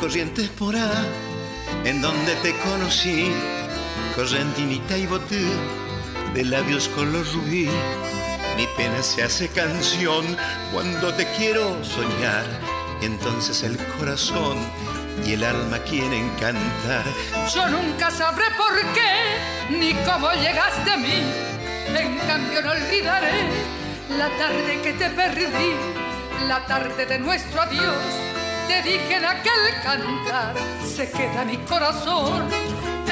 Corrientes por en donde te conocí, correntinita y botú, de labios color rubí. Mi pena se hace canción cuando te quiero soñar, entonces el corazón y el alma quieren cantar. Yo nunca sabré por qué ni cómo llegaste a mí. En cambio no olvidaré la tarde que te perdí, la tarde de nuestro adiós. Te dije en aquel cantar, se queda mi corazón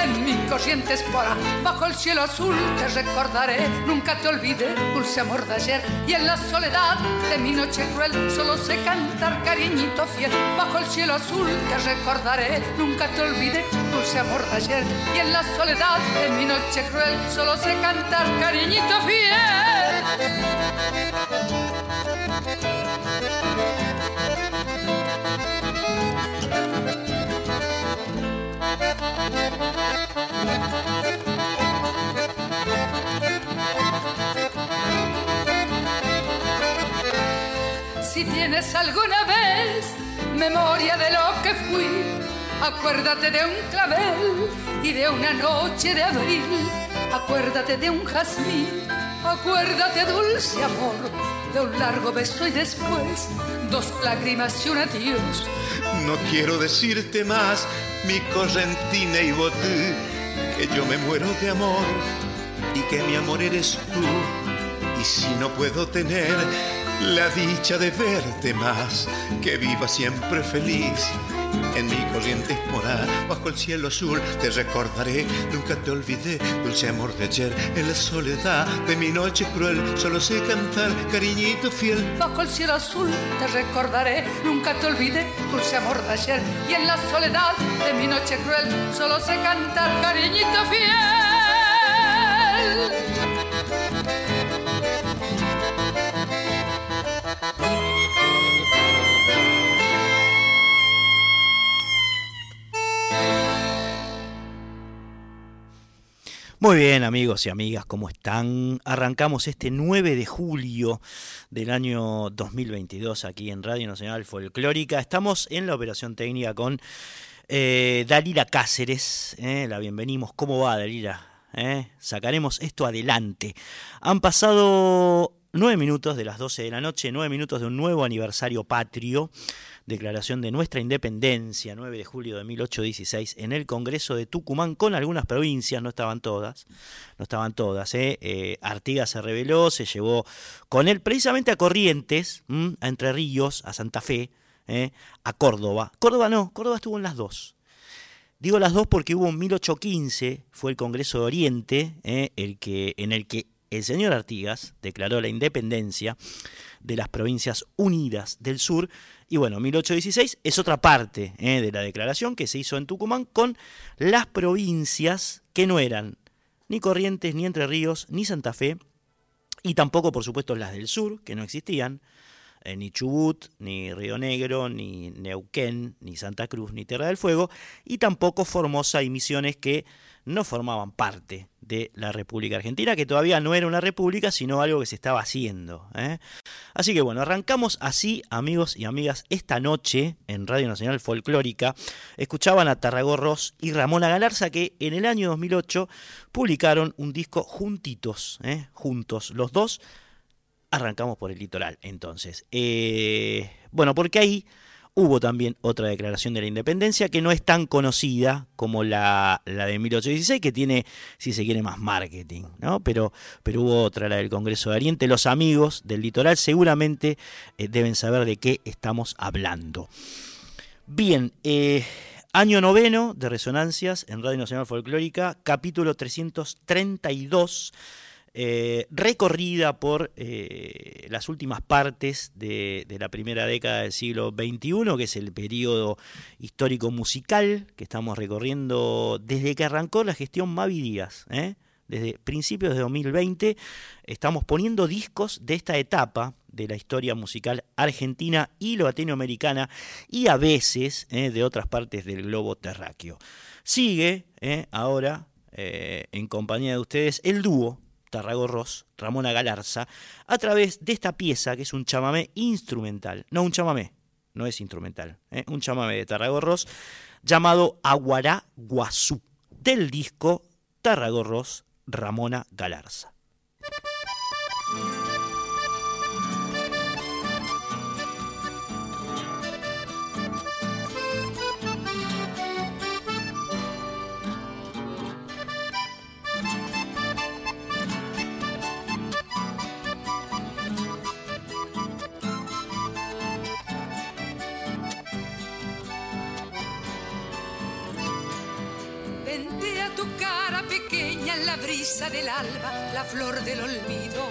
en mi corriente espora, bajo el cielo azul te recordaré, nunca te olvidé, dulce amor de ayer, y en la soledad de mi noche cruel solo sé cantar cariñito fiel, bajo el cielo azul te recordaré, nunca te olvidé, dulce amor de ayer, y en la soledad de mi noche cruel solo sé cantar cariñito fiel. Si tienes alguna vez memoria de lo que fui, acuérdate de un clavel y de una noche de abril. Acuérdate de un jazmín, acuérdate dulce amor, de un largo beso y después dos lágrimas y un adiós. No quiero decirte más, mi correntina y botú, que yo me muero de amor y que mi amor eres tú. Y si no puedo tener la dicha de verte más, que viva siempre feliz. En mi corriente morar, bajo el cielo azul, te recordaré, nunca te olvidé, dulce amor de ayer, en la soledad de mi noche cruel, solo sé cantar, cariñito fiel. Bajo el cielo azul te recordaré, nunca te olvidé, dulce amor de ayer, y en la soledad de mi noche cruel, solo sé cantar, cariñito fiel. Muy bien amigos y amigas, ¿cómo están? Arrancamos este 9 de julio del año 2022 aquí en Radio Nacional Folclórica. Estamos en la operación técnica con eh, Dalila Cáceres. eh, la bienvenimos. ¿Cómo va Dalila? Eh, sacaremos esto adelante. Han pasado nueve minutos de las 12 de la noche, nueve minutos de un nuevo aniversario patrio declaración de nuestra independencia, 9 de julio de 1816, en el Congreso de Tucumán, con algunas provincias, no estaban todas, no estaban todas. ¿eh? Eh, Artigas se rebeló, se llevó con él precisamente a Corrientes, a Entre Ríos, a Santa Fe, ¿eh? a Córdoba. Córdoba no, Córdoba estuvo en las dos. Digo las dos porque hubo en 1815, fue el Congreso de Oriente, el que, en el que el señor Artigas declaró la independencia de las provincias unidas del sur. Y bueno, 1816 es otra parte eh, de la declaración que se hizo en Tucumán con las provincias que no eran ni Corrientes, ni Entre Ríos, ni Santa Fe, y tampoco, por supuesto, las del sur, que no existían, eh, ni Chubut, ni Río Negro, ni Neuquén, ni Santa Cruz, ni Tierra del Fuego, y tampoco Formosa y Misiones que no formaban parte de la República Argentina, que todavía no era una república, sino algo que se estaba haciendo. ¿eh? Así que bueno, arrancamos así, amigos y amigas, esta noche en Radio Nacional Folclórica. Escuchaban a Tarragó Ross y Ramona Galarza, que en el año 2008 publicaron un disco juntitos, ¿eh? juntos, los dos. Arrancamos por el litoral, entonces. Eh, bueno, porque ahí hubo también otra declaración de la independencia que no es tan conocida como la, de 1816, que tiene, si se quiere, más marketing, ¿no? Pero, pero hubo otra, la del Congreso de Oriente. Los amigos del litoral seguramente eh, deben saber de qué estamos hablando. Bien, eh, Año noveno de Resonancias en Radio Nacional Folclórica, capítulo 332, eh, recorrida por eh, las últimas partes de, la primera década del siglo XXI, que es el periodo histórico musical que estamos recorriendo desde que arrancó la gestión Mavi Díaz. ¿eh? Desde principios de 2020 estamos poniendo discos de esta etapa de la historia musical argentina y latinoamericana y a veces de otras partes del globo terráqueo. Sigue ahora en compañía de ustedes el dúo Tarrago Ross, Ramona Galarza, a través de esta pieza que es un chamamé instrumental. No, un chamamé, no es instrumental, ¿eh? un chamamé de Tarrago Ross llamado Aguará Guazú, del disco Tarrago Ross, Ramona Galarza. Brisa del alba, la flor del olvido.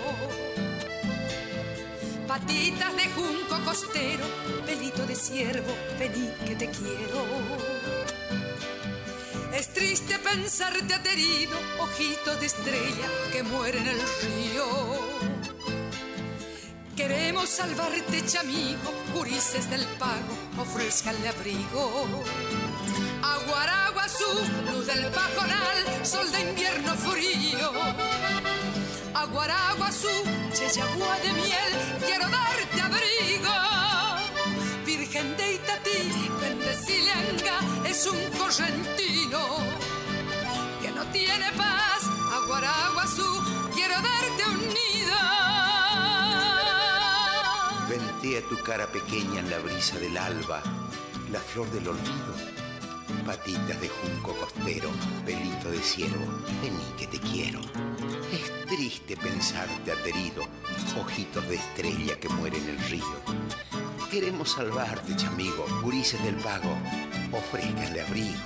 Patitas de junco costero, pelito de ciervo, vení que te quiero. Es triste pensarte aterido, ojito de estrella que muere en el río. Queremos salvarte, chamigo, gurises del pago, ofrezcanle abrigo. Aguaraguazú, luz del pajonal, sol de invierno frío. Aguaraguazú, chechagua de miel, quiero darte abrigo. Virgen de Itatí, bendecilanga, es un correntino que no tiene paz. Aguaraguazú, quiero darte un nido. Ventía tu cara pequeña en la brisa del alba, la flor del olvido patitas de junco costero, pelito de ciervo, vení que te quiero. Es triste pensarte aterido, ojitos de estrella que muere en el río. Queremos salvarte, chamigo, gurises del pago, ofrézcanle abrigo.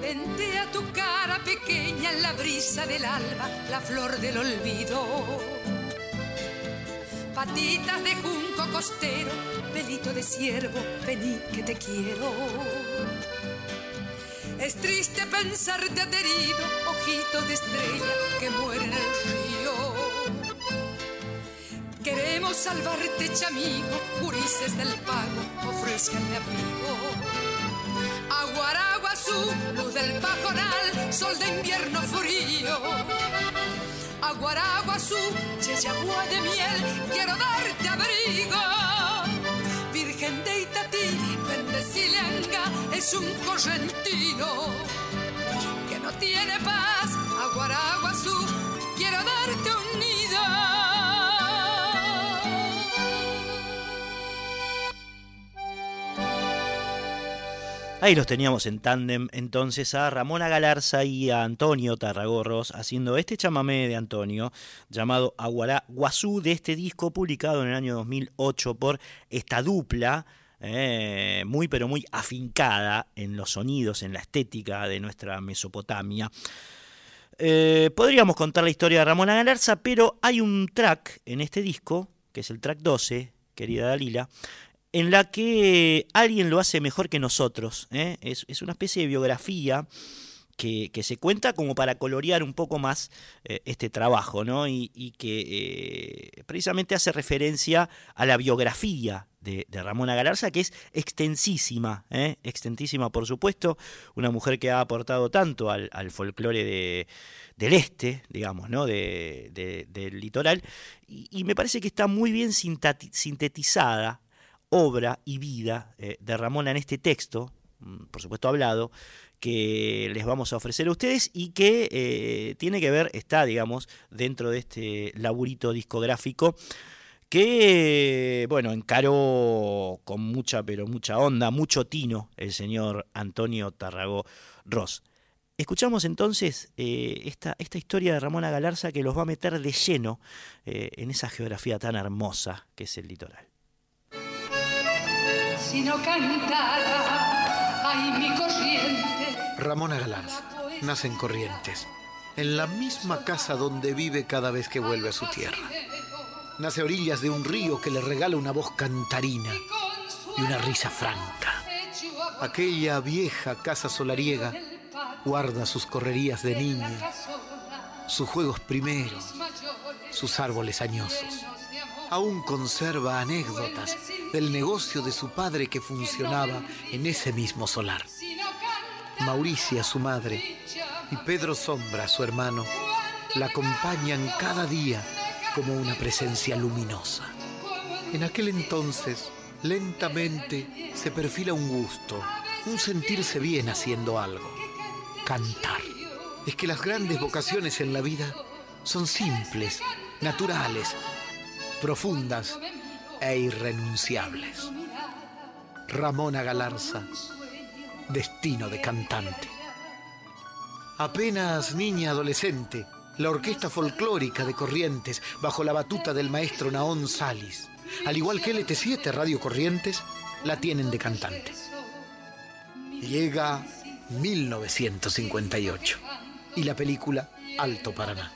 Vente a tu cara pequeña en la brisa del alba, la flor del olvido. Patitas de junco costero, pelito de ciervo, vení que te quiero. Es triste pensarte aterido, ojito de estrella que muere en el río. Queremos salvarte, chamigo, purices del pago, ofrezcanle abrigo. Aguaraguazú, luz del pajonal, sol de invierno frío. Aguaraguazú, chechagua de miel, quiero darte abrigo. Es un correntino que no tiene paz, Aguaraguazú, quiero darte un nido. Ahí los teníamos en tándem entonces a Ramona Galarza y a Antonio Tarragorros haciendo este chamamé de Antonio llamado Aguará Guazú de este disco publicado en el año 2008 por esta dupla eh, muy pero muy afincada en los sonidos, en la estética de nuestra Mesopotamia. Eh, podríamos contar la historia de Ramona Galarza, pero hay un track en este disco, que es el track 12, querida Dalila, en la que alguien lo hace mejor que nosotros. ¿eh? Es, una especie de biografía que, se cuenta como para colorear un poco más eh, este trabajo, ¿no? Y, que eh, precisamente hace referencia a la biografía de, Ramona Galarza, que es extensísima, extensísima por supuesto, una mujer que ha aportado tanto al, folclore del este, digamos, ¿no? del litoral, y, me parece que está muy bien sintetizada obra y vida eh, de Ramona en este texto, mm, por supuesto hablado, que les vamos a ofrecer a ustedes y que eh, tiene que ver, está, digamos, dentro de este laburito discográfico que, bueno, encaró con mucha, pero mucha onda, mucho tino el señor Antonio Tarragó Ross. Escuchamos entonces eh, esta, esta, historia de Ramona Galarza que los va a meter de lleno en esa geografía tan hermosa que es el litoral. si no cantara, ay mi corriente. Ramona Galarza nace en Corrientes, en la misma casa donde vive cada vez que vuelve a su tierra. Nace a orillas de un río que le regala una voz cantarina y una risa franca. Aquella vieja casa solariega guarda sus correrías de niña, sus juegos primeros, sus árboles añosos. Aún conserva anécdotas del negocio de su padre que funcionaba en ese mismo solar. Mauricia, su madre, y Pedro Sombra, su hermano, la acompañan cada día como una presencia luminosa. En aquel entonces, lentamente se perfila un gusto, un sentirse bien haciendo algo, cantar. Es que las grandes vocaciones en la vida son simples, naturales, profundas e irrenunciables. Ramona Galarza, destino de cantante. Apenas niña adolescente, la orquesta folclórica de Corrientes, bajo la batuta del maestro Naón Salis, al igual que LT7 Radio Corrientes, la tienen de cantante. Llega 1958 y la película Alto Paraná.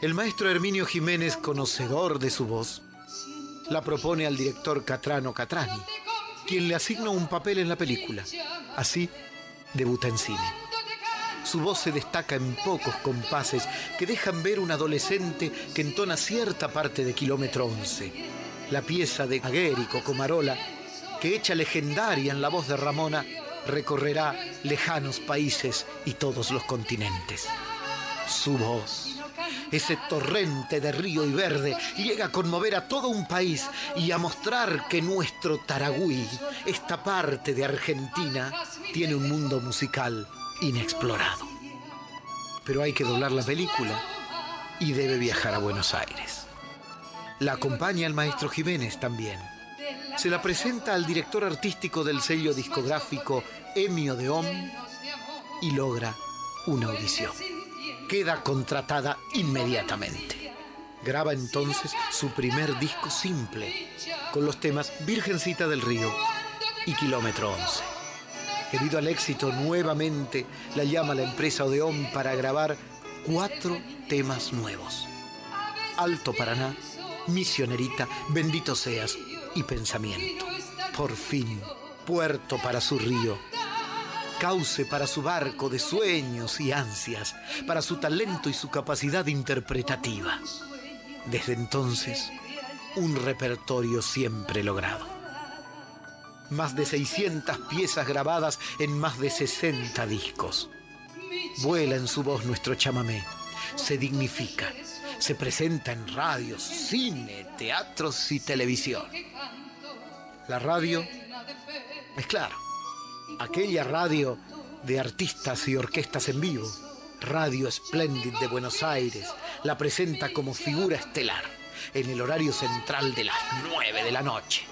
El maestro Herminio Jiménez, conocedor de su voz, la propone al director Catrano Catrani, quien le asigna un papel en la película. Así debuta en cine. Su voz se destaca en pocos compases que dejan ver un adolescente que entona cierta parte de Kilómetro 11. La pieza de Aguérico Comarola, que hecha legendaria en la voz de Ramona, recorrerá lejanos países y todos los continentes. Su voz, ese torrente de río y verde, llega a conmover a todo un país y a mostrar que nuestro Taragüí, esta parte de Argentina, tiene un mundo musical inexplorado. Pero hay que doblar la película y debe viajar a Buenos Aires. La acompaña el maestro Jiménez también. Se la presenta al director artístico del sello discográfico Emio de Om y logra una audición. Queda contratada inmediatamente. Graba entonces su primer disco simple con los temas Virgencita del Río y Kilómetro 11. Debido al éxito, nuevamente la llama la empresa Odeón para grabar cuatro temas nuevos. Alto Paraná, Misionerita, Bendito Seas y Pensamiento. Por fin, puerto para su río, cauce para su barco de sueños y ansias, para su talento y su capacidad interpretativa. Desde entonces, un repertorio siempre logrado más de 600 piezas grabadas en más de 60 discos. Vuela en su voz nuestro chamamé, se dignifica, se presenta en radios, cine, teatros y televisión. La radio es claro, aquella radio de artistas y orquestas en vivo, Radio Splendid de Buenos Aires, la presenta como figura estelar en el horario central de las 9 de la noche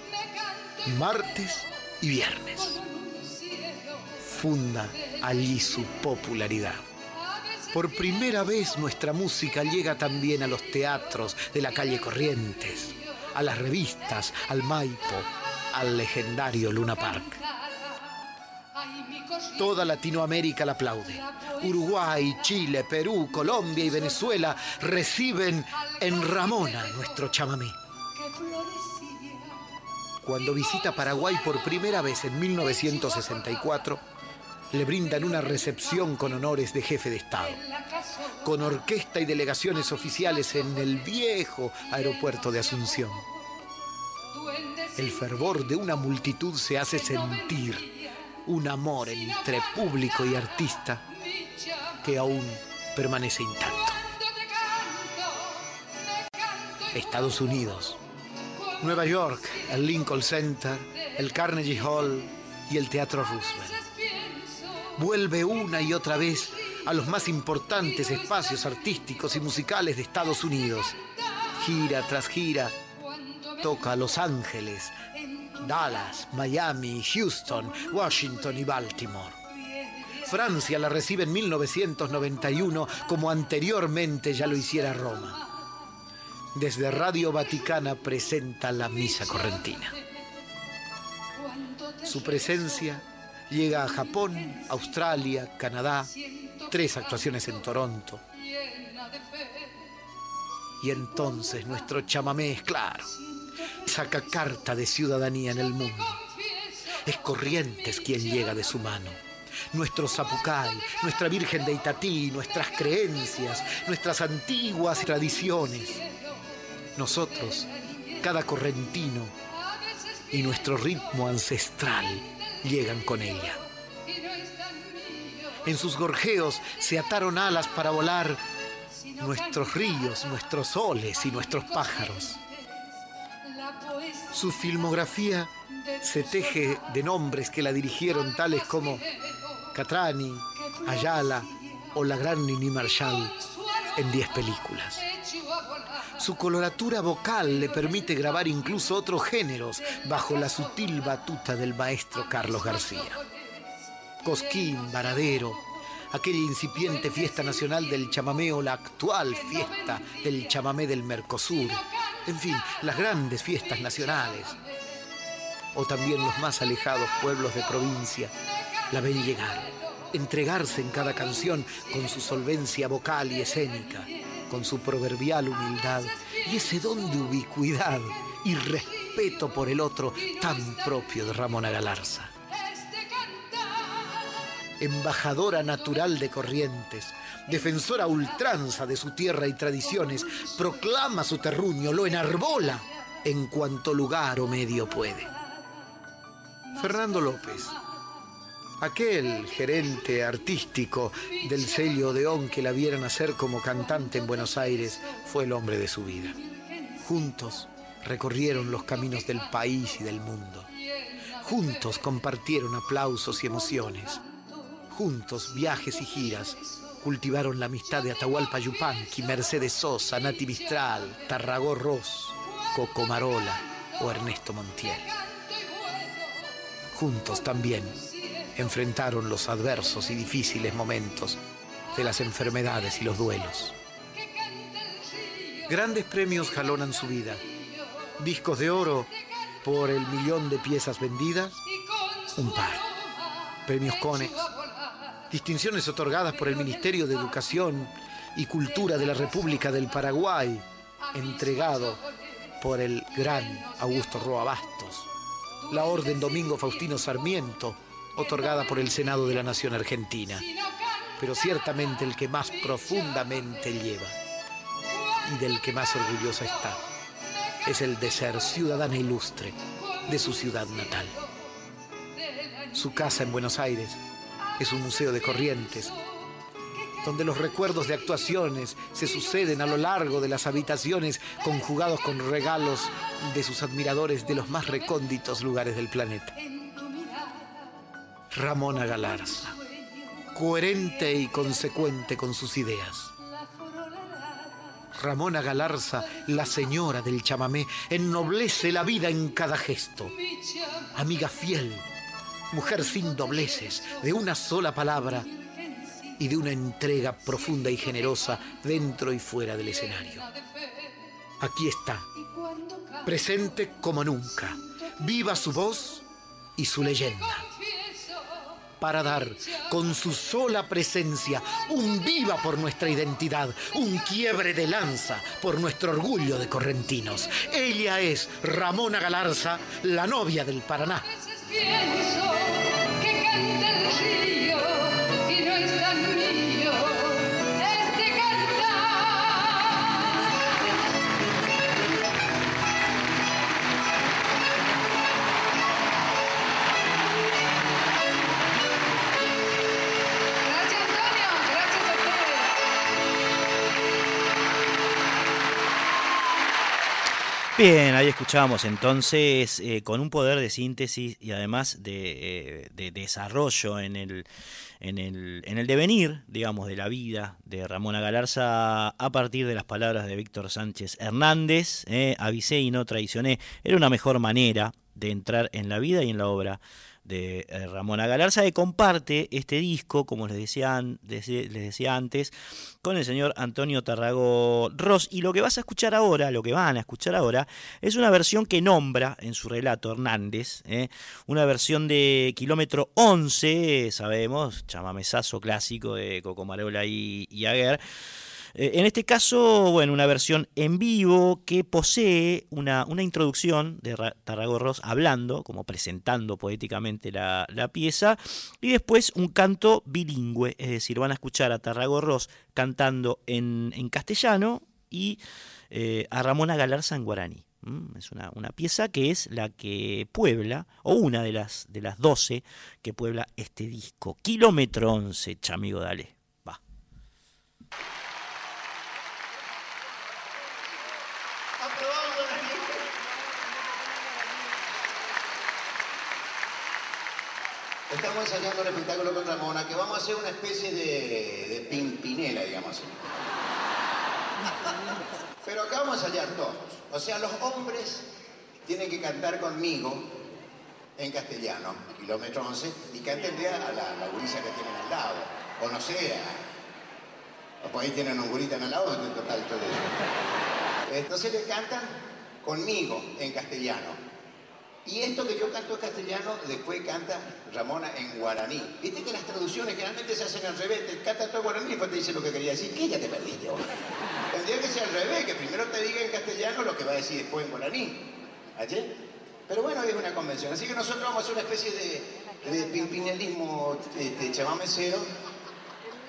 martes y viernes. Funda allí su popularidad. Por primera vez nuestra música llega también a los teatros de la calle Corrientes, a las revistas, al Maipo, al legendario Luna Park. Toda Latinoamérica la aplaude. Uruguay, Chile, Perú, Colombia y Venezuela reciben en Ramona nuestro chamamé cuando visita Paraguay por primera vez en 1964, le brindan una recepción con honores de jefe de Estado, con orquesta y delegaciones oficiales en el viejo aeropuerto de Asunción. El fervor de una multitud se hace sentir, un amor entre público y artista que aún permanece intacto. Estados Unidos, Nueva York, el Lincoln Center, el Carnegie Hall y el Teatro Roosevelt. Vuelve una y otra vez a los más importantes espacios artísticos y musicales de Estados Unidos. Gira tras gira, toca a Los Ángeles, Dallas, Miami, Houston, Washington y Baltimore. Francia la recibe en 1991 como anteriormente ya lo hiciera Roma desde Radio Vaticana presenta la Misa Correntina. Su presencia llega a Japón, Australia, Canadá, tres actuaciones en Toronto. Y entonces nuestro chamamé es claro, saca carta de ciudadanía en el mundo. Es Corrientes quien llega de su mano. Nuestro Zapucay, nuestra Virgen de Itatí, nuestras creencias, nuestras antiguas tradiciones. Nosotros, cada correntino y nuestro ritmo ancestral llegan con ella. En sus gorjeos se ataron alas para volar nuestros ríos, nuestros soles y nuestros pájaros. Su filmografía se teje de nombres que la dirigieron tales como Catrani, Ayala o la gran Nini Marshall en 10 películas. Su coloratura vocal le permite grabar incluso otros géneros bajo la sutil batuta del maestro Carlos García. Cosquín, Varadero, aquella incipiente fiesta nacional del chamamé o la actual fiesta del chamamé del Mercosur, en fin, las grandes fiestas nacionales, o también los más alejados pueblos de provincia, la ven llegar, entregarse en cada canción con su solvencia vocal y escénica, con su proverbial humildad y ese don de ubicuidad y respeto por el otro tan propio de Ramona Galarza embajadora natural de Corrientes, defensora ultranza de su tierra y tradiciones, proclama su terruño, lo enarbola en cuanto lugar o medio puede. Fernando López, aquel gerente artístico del sello Odeón que la viera nacer como cantante en Buenos Aires, fue el hombre de su vida. Juntos recorrieron los caminos del país y del mundo. Juntos compartieron aplausos y emociones. Juntos, viajes y giras, cultivaron la amistad de Atahualpa Yupanqui, Mercedes Sosa, Nati Mistral, Tarragó Ross, Coco Marola o Ernesto Montiel. Juntos también enfrentaron los adversos y difíciles momentos de las enfermedades y los duelos. Grandes premios jalonan su vida. Discos de oro por el millón de piezas vendidas, un par. Premios Conex, distinciones otorgadas por el Ministerio de Educación y Cultura de la República del Paraguay, entregado por el gran Augusto Roa Bastos, la Orden Domingo Faustino Sarmiento, otorgada por el Senado de la Nación Argentina, pero ciertamente el que más profundamente lleva y del que más orgullosa está es el de ser ciudadana ilustre de su ciudad natal. Su casa en Buenos Aires es un museo de corrientes, donde los recuerdos de actuaciones se suceden a lo largo de las habitaciones conjugados con regalos de sus admiradores de los más recónditos lugares del planeta. Ramona Galarza, coherente y consecuente con sus ideas. Ramona Galarza, la señora del chamamé, ennoblece la vida en cada gesto. Amiga fiel, mujer sin dobleces, de una sola palabra y de una entrega profunda y generosa dentro y fuera del escenario. Aquí está, presente como nunca, viva su voz y su leyenda, para dar con su sola presencia un viva por nuestra identidad, un quiebre de lanza por nuestro orgullo de correntinos. Ella es Ramona Galarza, la novia del Paraná pienso que canta el río Bien, ahí escuchábamos entonces eh, con un poder de síntesis y además de, eh, de desarrollo en el, en, el, en el devenir, digamos, de la vida de Ramona Galarza a partir de las palabras de Víctor Sánchez Hernández, eh, avisé y no traicioné, era una mejor manera de entrar en la vida y en la obra de eh, Ramona Galarza, que comparte este disco, como les decía, les decía antes, con el señor Antonio Tarragó Ross. Y lo que vas a escuchar ahora, lo que van a escuchar ahora, es una versión que nombra en su relato Hernández, ¿eh? una versión de kilómetro 11, sabemos, chamamesazo clásico de Cocomarola y, y Aguer. Eh, en este caso, bueno, una versión en vivo que posee una, una introducción de Tarragorros hablando, como presentando poéticamente la, pieza, y después un canto bilingüe, es decir, van a escuchar a Tarragorros cantando en, castellano y eh, a Ramona Galarza en guaraní. Es una, una, pieza que es la que puebla, o una de las, de las 12 que puebla este disco. Kilómetro 11, chamigo, dale. Estamos ensayando un espectáculo con Ramona que vamos a hacer una especie de, pimpinela, digamos. Pero acá vamos a ensayar todos. O sea, los hombres tienen que cantar conmigo en castellano, kilómetro 11, y canten a la, la gurisa que tienen al lado. O no sé, o por ahí tienen un gurita en al lado, total, todo eso. Entonces le cantan conmigo en castellano. Y esto que yo canto en castellano, después canta Ramona en guaraní. Viste que las traducciones generalmente se hacen al revés, te canta todo guaraní y después te dice lo que quería decir, que ya te perdiste ahora. Tendría que ser al revés, que primero te diga en castellano lo que va a decir después en guaraní. ¿Ayer? Pero bueno, es una convención. Así que nosotros vamos a hacer una especie de, de pimpinelismo este.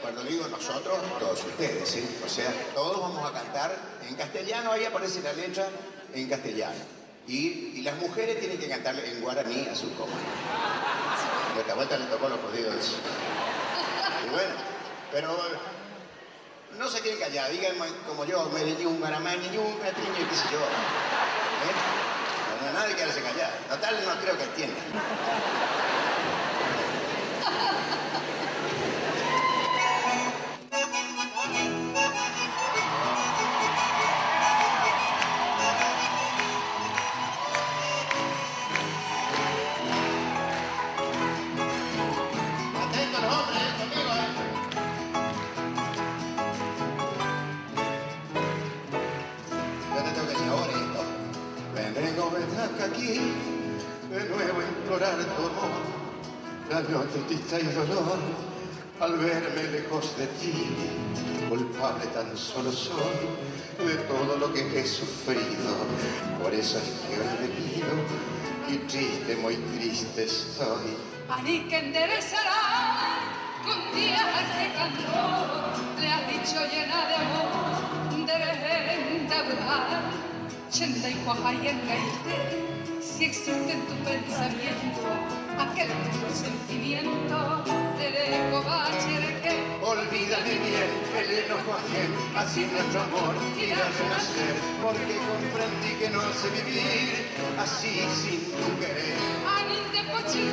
Cuando digo nosotros, todos ustedes, ¿sí? O sea, todos vamos a cantar en castellano, ahí aparece la letra en castellano. Y, las mujeres tienen que cantarle en guaraní a su coma. De esta vuelta le tocó los jodidos. Y bueno, pero no se quieren callar, digan como yo, un ni un catiño, qué sé yo. ¿Eh? Nadie quiere callar. Total, no creo que entiendan. Tristeza y dolor al verme lejos de ti. Culpable tan solo soy de todo lo que he sufrido. Por eso es que hoy venido y triste, muy triste estoy. Ani que enderezará con días de cantor, le has dicho llena de amor, de chenda y y si existe en tu pensamiento aquel puro sentimiento del ego que Olvida mi bien el enojo ajeno, así nuestro amor irá a renacer, porque comprendí que no sé vivir así sin tu querer. Aninde pochi,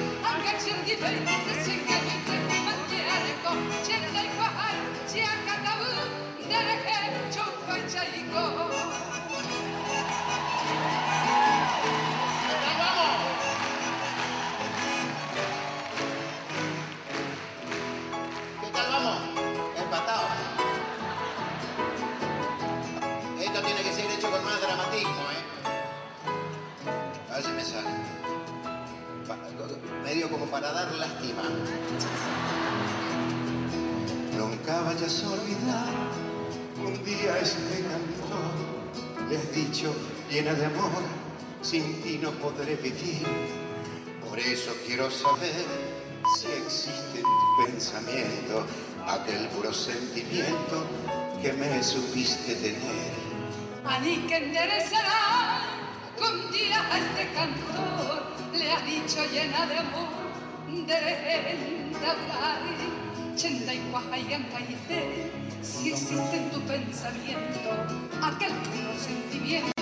Nunca vayas a olvidar un día este cantor le has dicho llena de amor, sin ti no podré vivir. Por eso quiero saber si existe en tu pensamiento aquel puro sentimiento que me supiste tener. Ani que enderezará con día a este cantor le ha dicho llena de amor, de hablar, chenda y cuaja y ancaite, si existe en tu pensamiento aquel puro sentimiento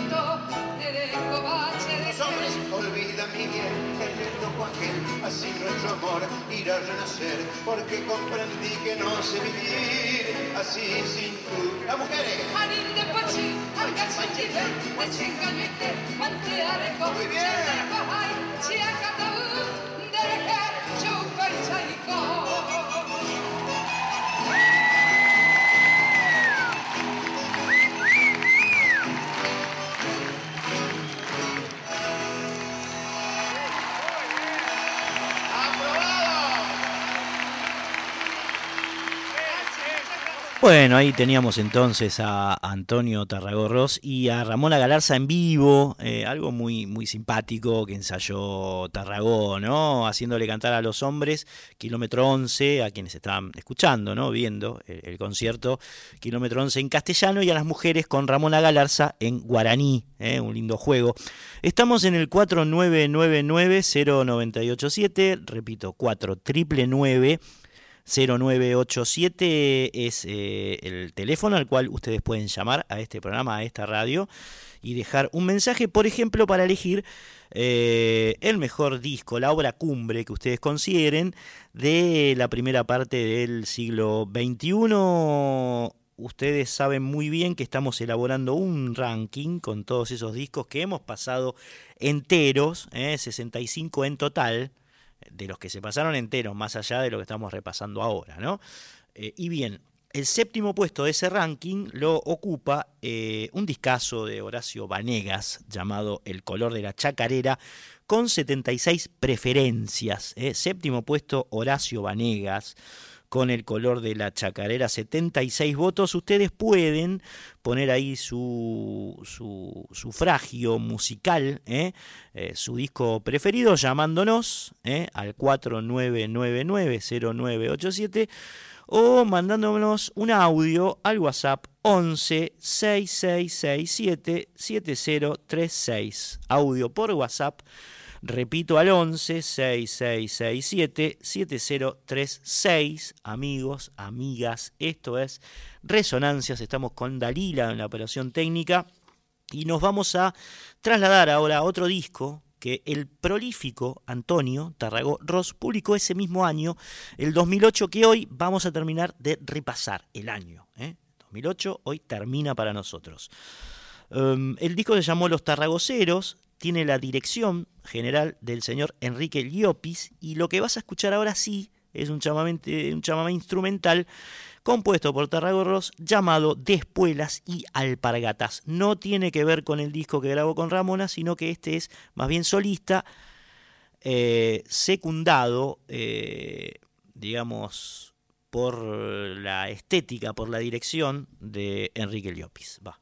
de cobache de hombres olvida mi bien, el loco aquel, así nuestro amor irá a renacer, porque comprendí que no sé vivir así sin tú. Las mujeres. Anin de pochi, al cachachite, desengañete, manteare con Muy bien. Chia Bueno, ahí teníamos entonces a Antonio Tarragorros y a Ramona Galarza en vivo, eh, algo muy, muy simpático que ensayó Tarragó, ¿no? Haciéndole cantar a los hombres, kilómetro 11, a quienes estaban escuchando, ¿no? Viendo el, concierto, kilómetro 11 en castellano, y a las mujeres con Ramona Galarza en guaraní, ¿eh? un lindo juego. Estamos en el 4999-0987, repito, 4999 0987 es eh, el teléfono al cual ustedes pueden llamar a este programa, a esta radio, y dejar un mensaje, por ejemplo, para elegir eh, el mejor disco, la obra cumbre que ustedes consideren de la primera parte del siglo XXI. Ustedes saben muy bien que estamos elaborando un ranking con todos esos discos que hemos pasado enteros, 65 eh, en total de los que se pasaron enteros, más allá de lo que estamos repasando ahora, ¿no? Eh, y bien, el séptimo puesto de ese ranking lo ocupa eh, un discazo de Horacio Vanegas llamado El color de la chacarera, con 76 preferencias. ¿eh? Séptimo puesto Horacio Vanegas con el color de la chacarera, 76 votos. Ustedes pueden poner ahí su, su sufragio musical, ¿eh? Eh, su disco preferido, llamándonos ¿eh? al 49990987 o mandándonos un audio al WhatsApp 11 6667 7036. Audio por WhatsApp Repito al 11 6667 7036. Amigos, amigas, esto es Resonancias. Estamos con Dalila en la operación técnica y nos vamos a trasladar ahora a otro disco que el prolífico Antonio Tarragó Ross publicó ese mismo año, el 2008, que hoy vamos a terminar de repasar el año. 2008 ¿eh? hoy termina para nosotros. Um, el disco se llamó Los Tarragoceros, tiene la dirección general del señor Enrique Liopis y lo que vas a escuchar ahora sí es un chamamé, instrumental compuesto por Tarragorros llamado Despuelas y Alpargatas. No tiene que ver con el disco que grabó con Ramona, sino que este es más bien solista, eh, secundado, eh, digamos, por la estética, por la dirección de Enrique Liopis. Va.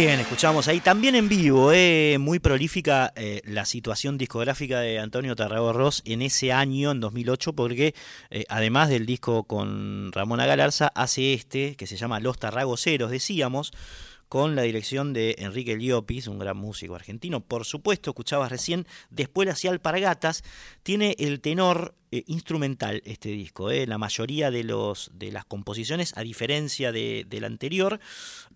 Bien, escuchamos ahí también en vivo, eh, muy prolífica eh, la situación discográfica de Antonio Tarrago Ross en ese año, en 2008, porque eh, además del disco con Ramona Galarza, hace este que se llama Los Tarragoceros, decíamos, con la dirección de Enrique Liopis, un gran músico argentino. Por supuesto, escuchabas recién, después hacia Alpargatas, tiene el tenor eh, instrumental este disco. Eh. La mayoría de, los, de las composiciones, a diferencia de, del anterior,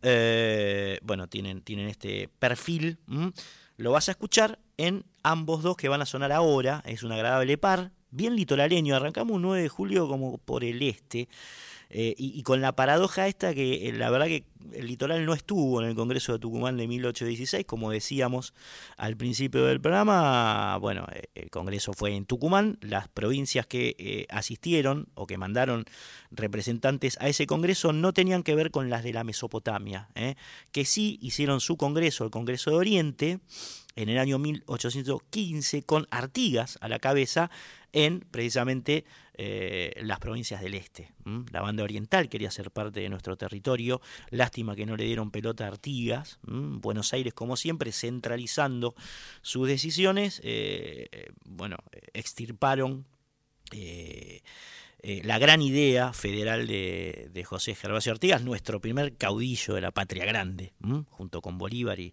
eh, bueno, tienen, tienen este perfil. Lo vas a escuchar en ambos dos que van a sonar ahora. Es un agradable par, bien litoraleño. Arrancamos un 9 de julio como por el este. Eh, y, con la paradoja esta que eh, la verdad que el litoral no estuvo en el Congreso de Tucumán de 1816, como decíamos al principio del programa, bueno, eh, el Congreso fue en Tucumán, las provincias que asistieron o que mandaron representantes a ese Congreso no tenían que ver con las de la Mesopotamia, que sí hicieron su Congreso, el Congreso de Oriente, en el año 1815 con Artigas a la cabeza en precisamente eh, las provincias del este. La banda oriental quería ser parte de nuestro territorio, lástima que no le dieron pelota a Artigas, Buenos Aires como siempre centralizando sus decisiones, eh, eh, bueno, extirparon la gran idea federal de, de, José Gervasio Artigas, nuestro primer caudillo de la patria grande, junto con Bolívar y,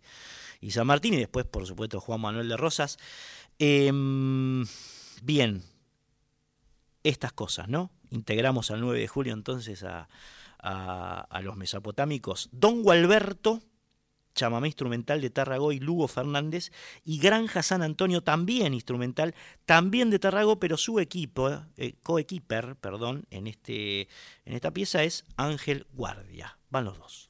y San Martín, y después, por supuesto, Juan Manuel de Rosas. Em, bien, estas cosas, ¿no? Integramos al 9 de julio entonces a, los mesopotámicos. Don Gualberto, chamamé instrumental de Tarragó y Lugo Fernández, y Granja San Antonio, también instrumental, también de Tarragó, pero su equipo, eh, coequiper, perdón, en, este, en esta pieza es Ángel Guardia. Van los dos.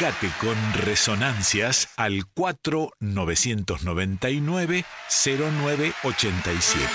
Comunicate con Resonancias al 4999 0987.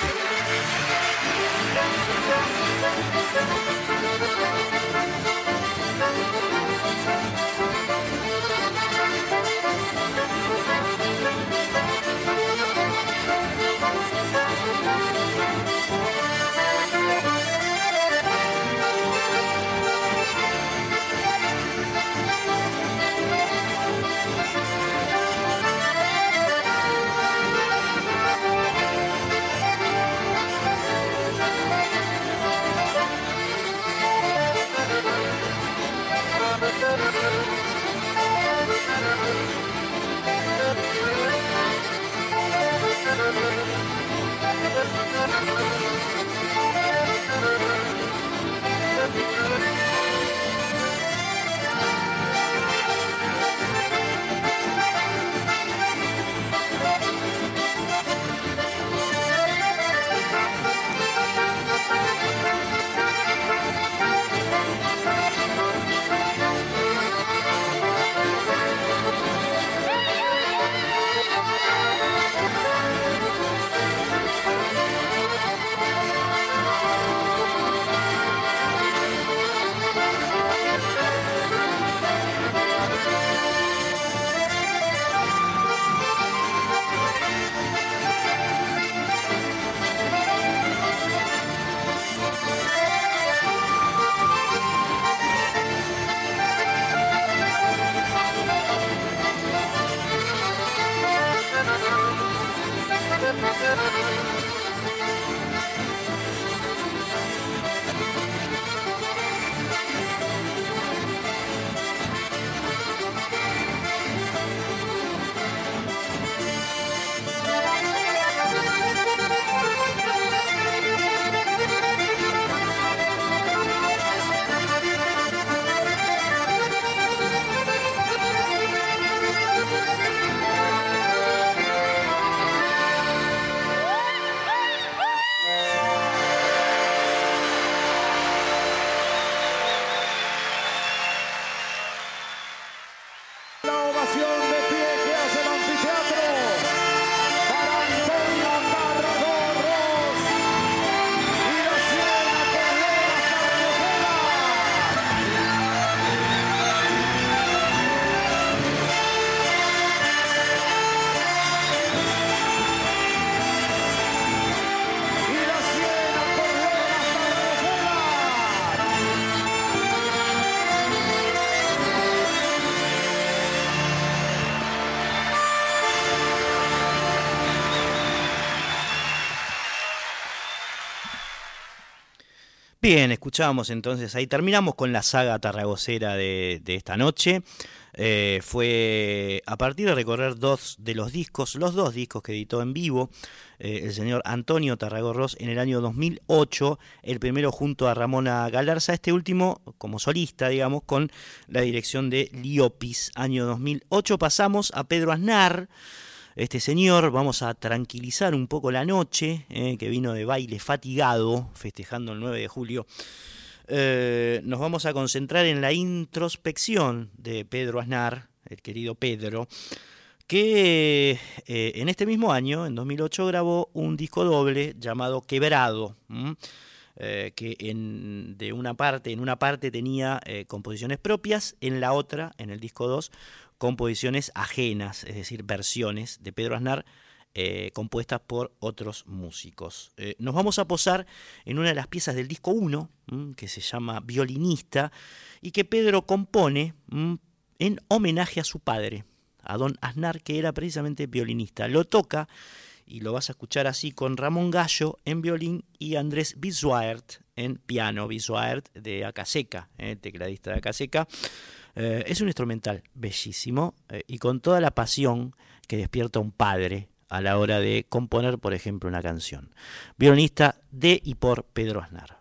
Bien, escuchábamos entonces ahí, terminamos con la saga tarragocera de, esta noche. Eh, fue a partir de recorrer dos de los discos, los dos discos que editó en vivo eh, el señor Antonio Tarragorros en el año 2008, el primero junto a Ramona Galarza, este último como solista, digamos, con la dirección de Liopis, año 2008. Pasamos a Pedro Aznar este señor. Vamos a tranquilizar un poco la noche, eh, que vino de baile fatigado, festejando el 9 de julio. Eh, nos vamos a concentrar en la introspección de Pedro Aznar, el querido Pedro, que eh, en este mismo año, en 2008, grabó un disco doble llamado Quebrado. que en, de una parte, en una parte tenía composiciones propias, en la otra, en el disco 2, composiciones ajenas, es decir, versiones de Pedro Aznar eh, compuestas por otros músicos. Eh, nos vamos a posar en una de las piezas del disco 1, que se llama Violinista, y que Pedro compone en homenaje a su padre, a don Aznar, que era precisamente violinista. Lo toca y lo vas a escuchar así con Ramón Gallo en violín y Andrés Bisuart en piano, Bisuart de Acaseca, eh, tecladista de Acaseca. Eh, es un instrumental bellísimo eh, y con toda la pasión que despierta un padre a la hora de componer, por ejemplo, una canción. Violonista de y por Pedro Aznar.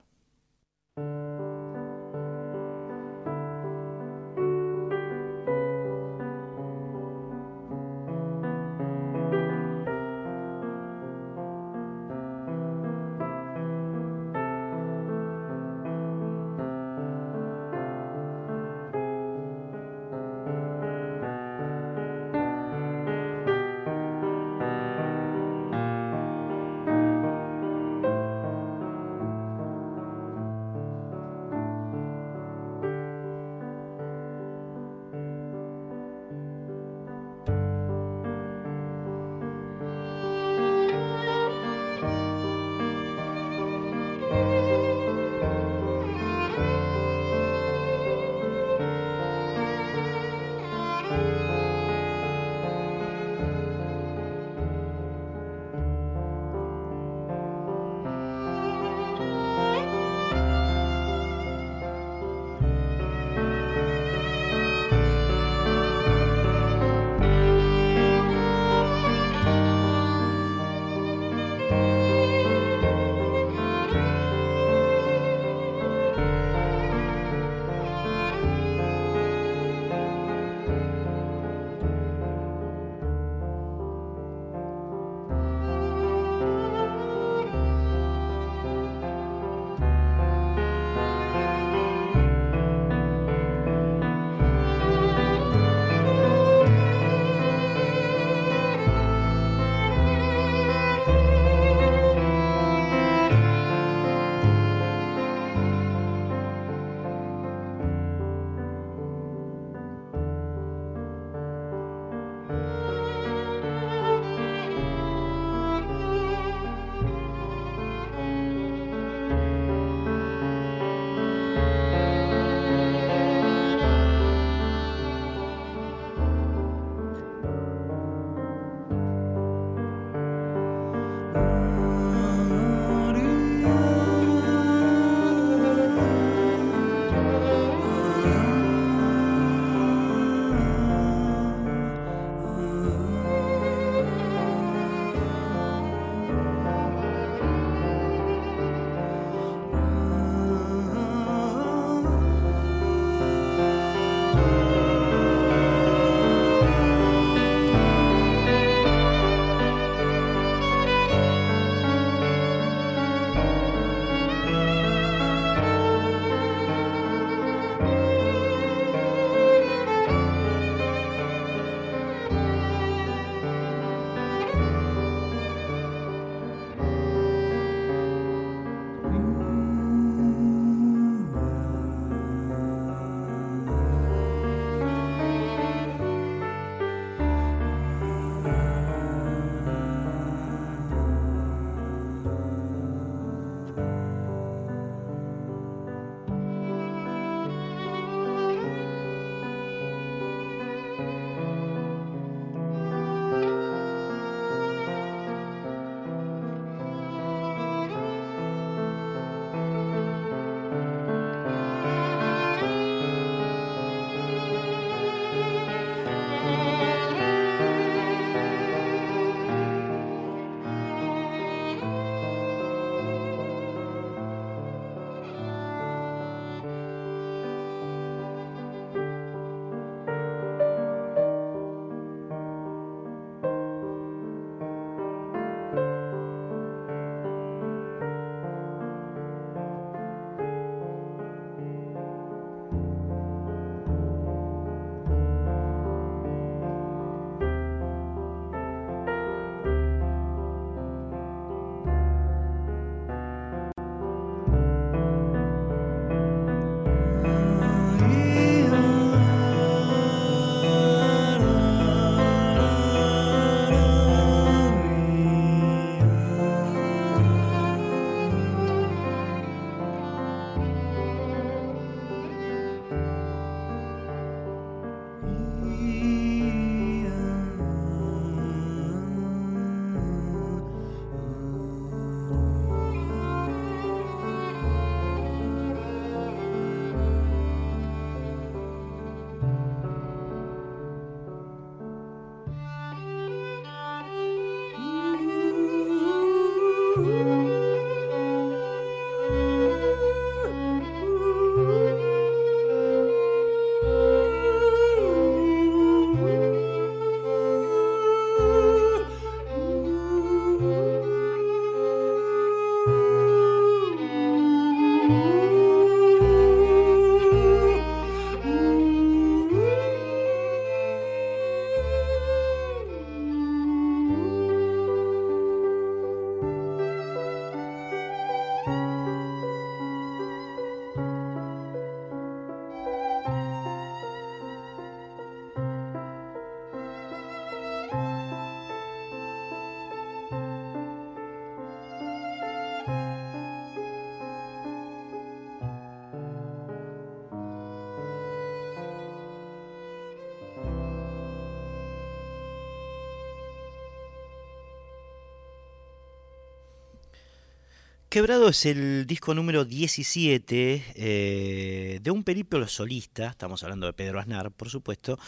Quebrado es el disco número 17 eh, de un periplo solista, estamos hablando de Pedro Aznar, por supuesto,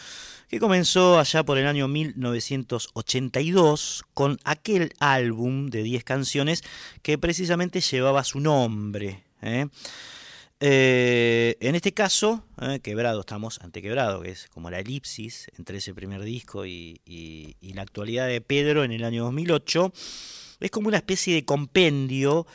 que comenzó allá por el año 1982 con aquel álbum de 10 canciones que precisamente llevaba su nombre. ¿eh? Eh, en este caso, Quebrado, estamos ante Quebrado, que es como la elipsis entre ese primer disco y, y la actualidad de Pedro en el año 2008. Es como una especie de compendio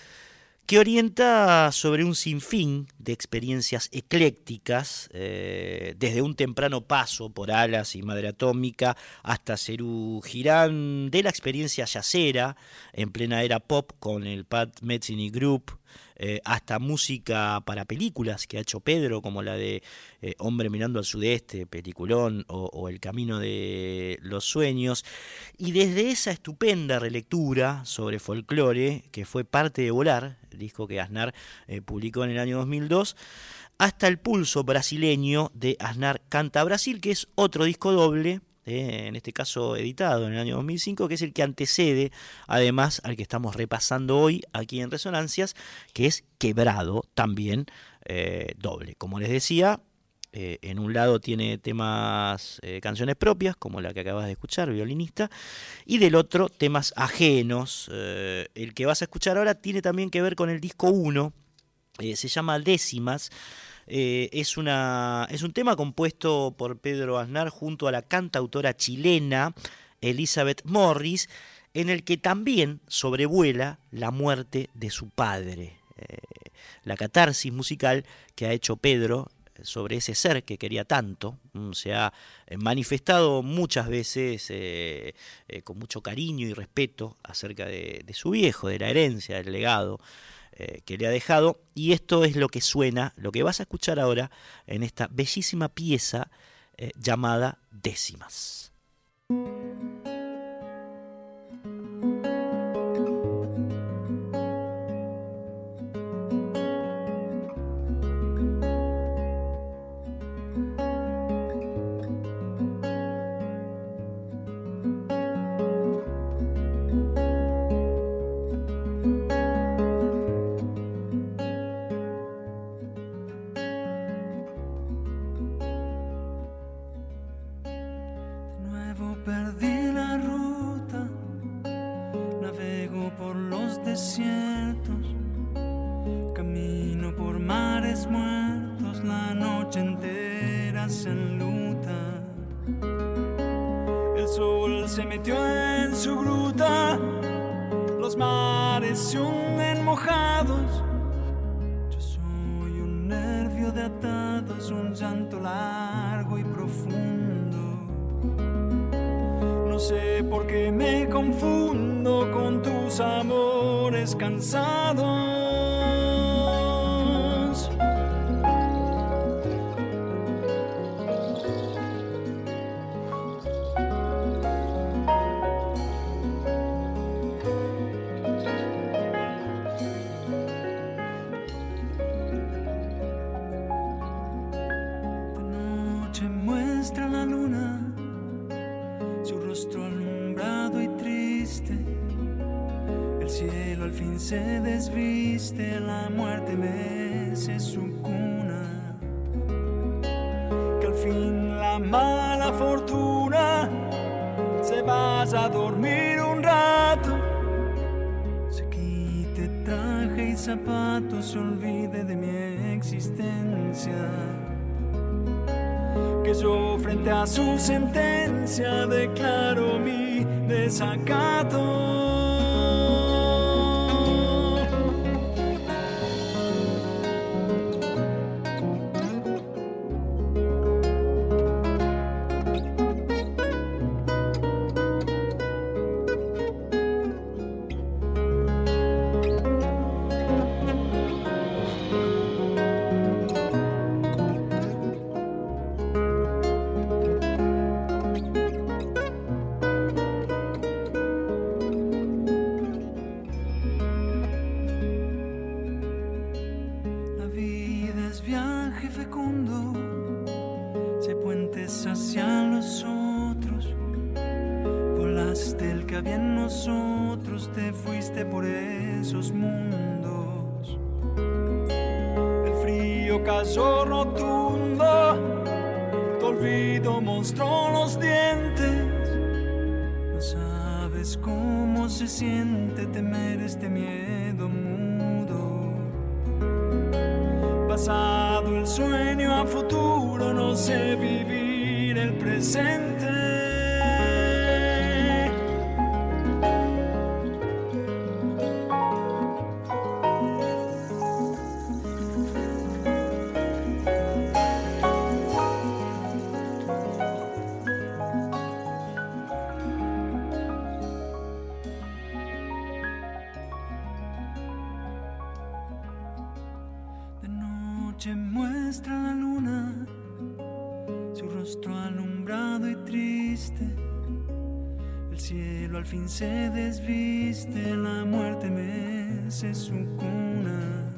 que orienta sobre un sinfín de experiencias eclécticas, eh, desde un temprano paso por Alas y Madre Atómica hasta Cerú Girán, de la experiencia yacera en plena era pop con el Pat Metheny Group, eh, hasta música para películas que ha hecho Pedro, como la de eh, Hombre mirando al sudeste, peliculón, o, El camino de los sueños. Y desde esa estupenda relectura sobre folclore, que fue parte de Volar, disco que Aznar eh, publicó en el año 2002, hasta el pulso brasileño de Aznar Canta Brasil, que es otro disco doble eh, en este caso editado en el año 2005, que es el que antecede además al que estamos repasando hoy aquí en Resonancias, que es Quebrado, también eh, doble. Como les decía, eh, en un lado tiene temas, canciones propias, como la que acabas de escuchar, violinista, y del otro temas ajenos. el que vas a escuchar ahora tiene también que ver con el disco 1, se llama Décimas. Eh, es, una, es un tema compuesto por Pedro Aznar junto a la cantautora chilena Elizabeth Morris, en el que también sobrevuela la muerte de su padre. Eh, la catarsis musical que ha hecho Pedro sobre ese ser que quería tanto, mm, se ha eh, manifestado muchas veces con mucho cariño y respeto acerca de, su viejo, de la herencia, del legado eh, que le ha dejado. Y esto es lo que suena, lo que vas a escuchar ahora en esta bellísima pieza eh, llamada Décimas. Cayó rotundo, tu olvido mostró los dientes. No sabes cómo se siente temer este miedo mudo. Pasado el sueño a futuro, no sé vivir el presente. Se desviste, la muerte mece su cuna.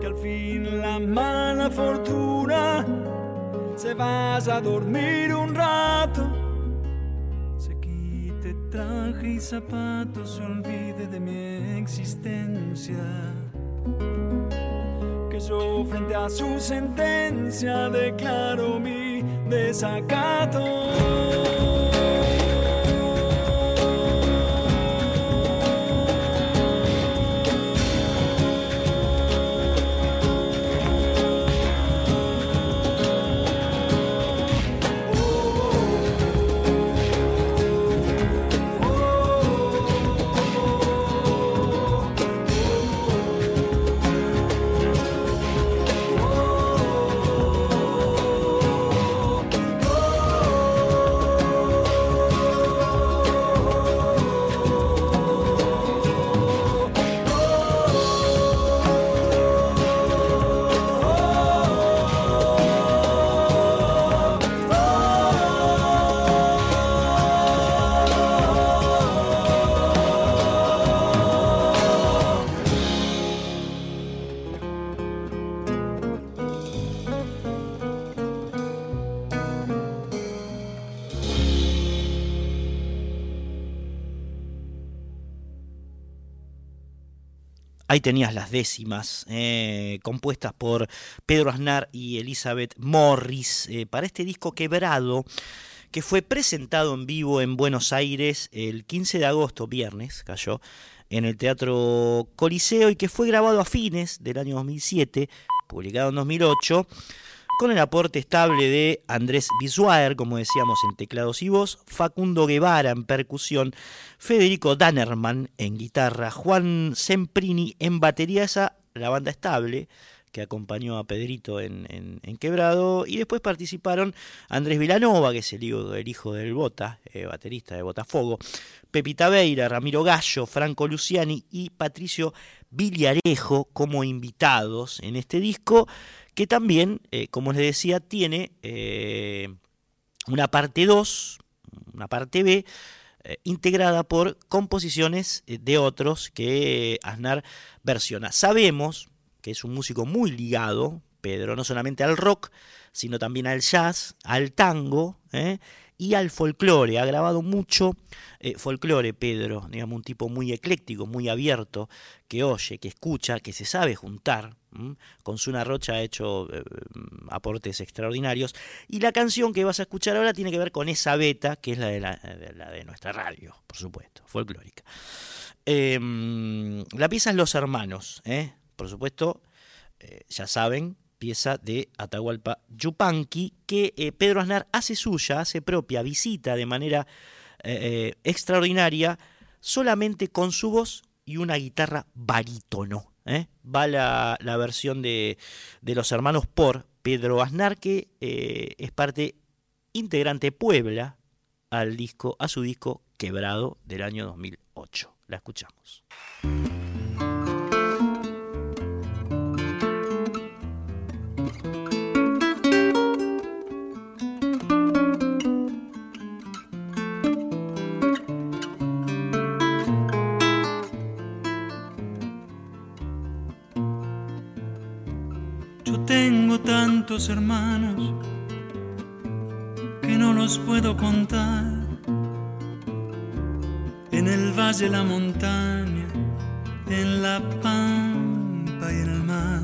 Que al fin la mala fortuna se vaya a dormir un rato, se quite traje y zapatos, olvide de mi existencia. Que yo frente a su sentencia declaro mi desacato. Ahí tenías las décimas, eh, compuestas por Pedro Aznar y Elizabeth Morris, eh, para este disco quebrado, que fue presentado en vivo en Buenos Aires el 15 de agosto, viernes, cayó, en el Teatro Coliseo y que fue grabado a fines del año 2007, publicado en 2008 con el aporte estable de Andrés Bisuaer, como decíamos, en teclados y voz, Facundo Guevara en percusión, Federico Dannerman en guitarra, Juan Semprini en batería, esa la banda estable que acompañó a Pedrito en, Quebrado, y después participaron Andrés Vilanova, que es el hijo, el hijo del Bota, eh, baterista de Botafogo, Pepita Veira, Ramiro Gallo, Franco Luciani y Patricio Villarejo como invitados en este disco que también, eh, como les decía, tiene eh, una parte 2, una parte B, integrada por composiciones de otros que Aznar versiona. Sabemos que es un músico muy ligado, Pedro, no solamente al rock, sino también al jazz, al tango, y al folclore. Ha grabado mucho eh, folclore, Pedro, digamos, un tipo muy ecléctico, muy abierto, que oye, que escucha, que se sabe juntar. Con Suna Rocha ha hecho eh, aportes extraordinarios. Y la canción que vas a escuchar ahora tiene que ver con esa beta, que es la de, la, de nuestra radio, por supuesto, folclórica. Em, la pieza es Los Hermanos, ¿eh? Por supuesto, ya saben, pieza de Atahualpa Yupanqui, que eh, Pedro Aznar hace suya, hace propia, visita de manera eh, eh, extraordinaria, solamente con su voz y una guitarra barítono. Va la, la versión de, de, los hermanos por Pedro Aznar, que es parte integrante Puebla al disco, a su disco Quebrado del año 2008. La escuchamos. Hermanos que no los puedo contar. En el valle, la montaña, en la pampa y en el mar.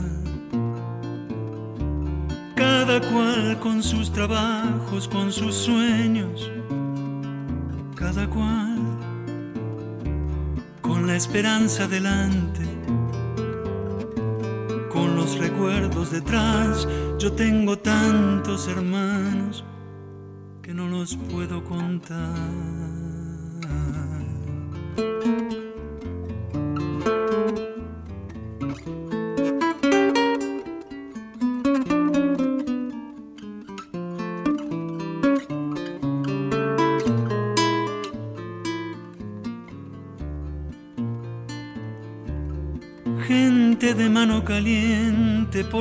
cada cual con sus trabajos, con sus sueños, cada cual con la esperanza delante, los recuerdos detrás. Yo tengo tantos hermanos que no los puedo contar.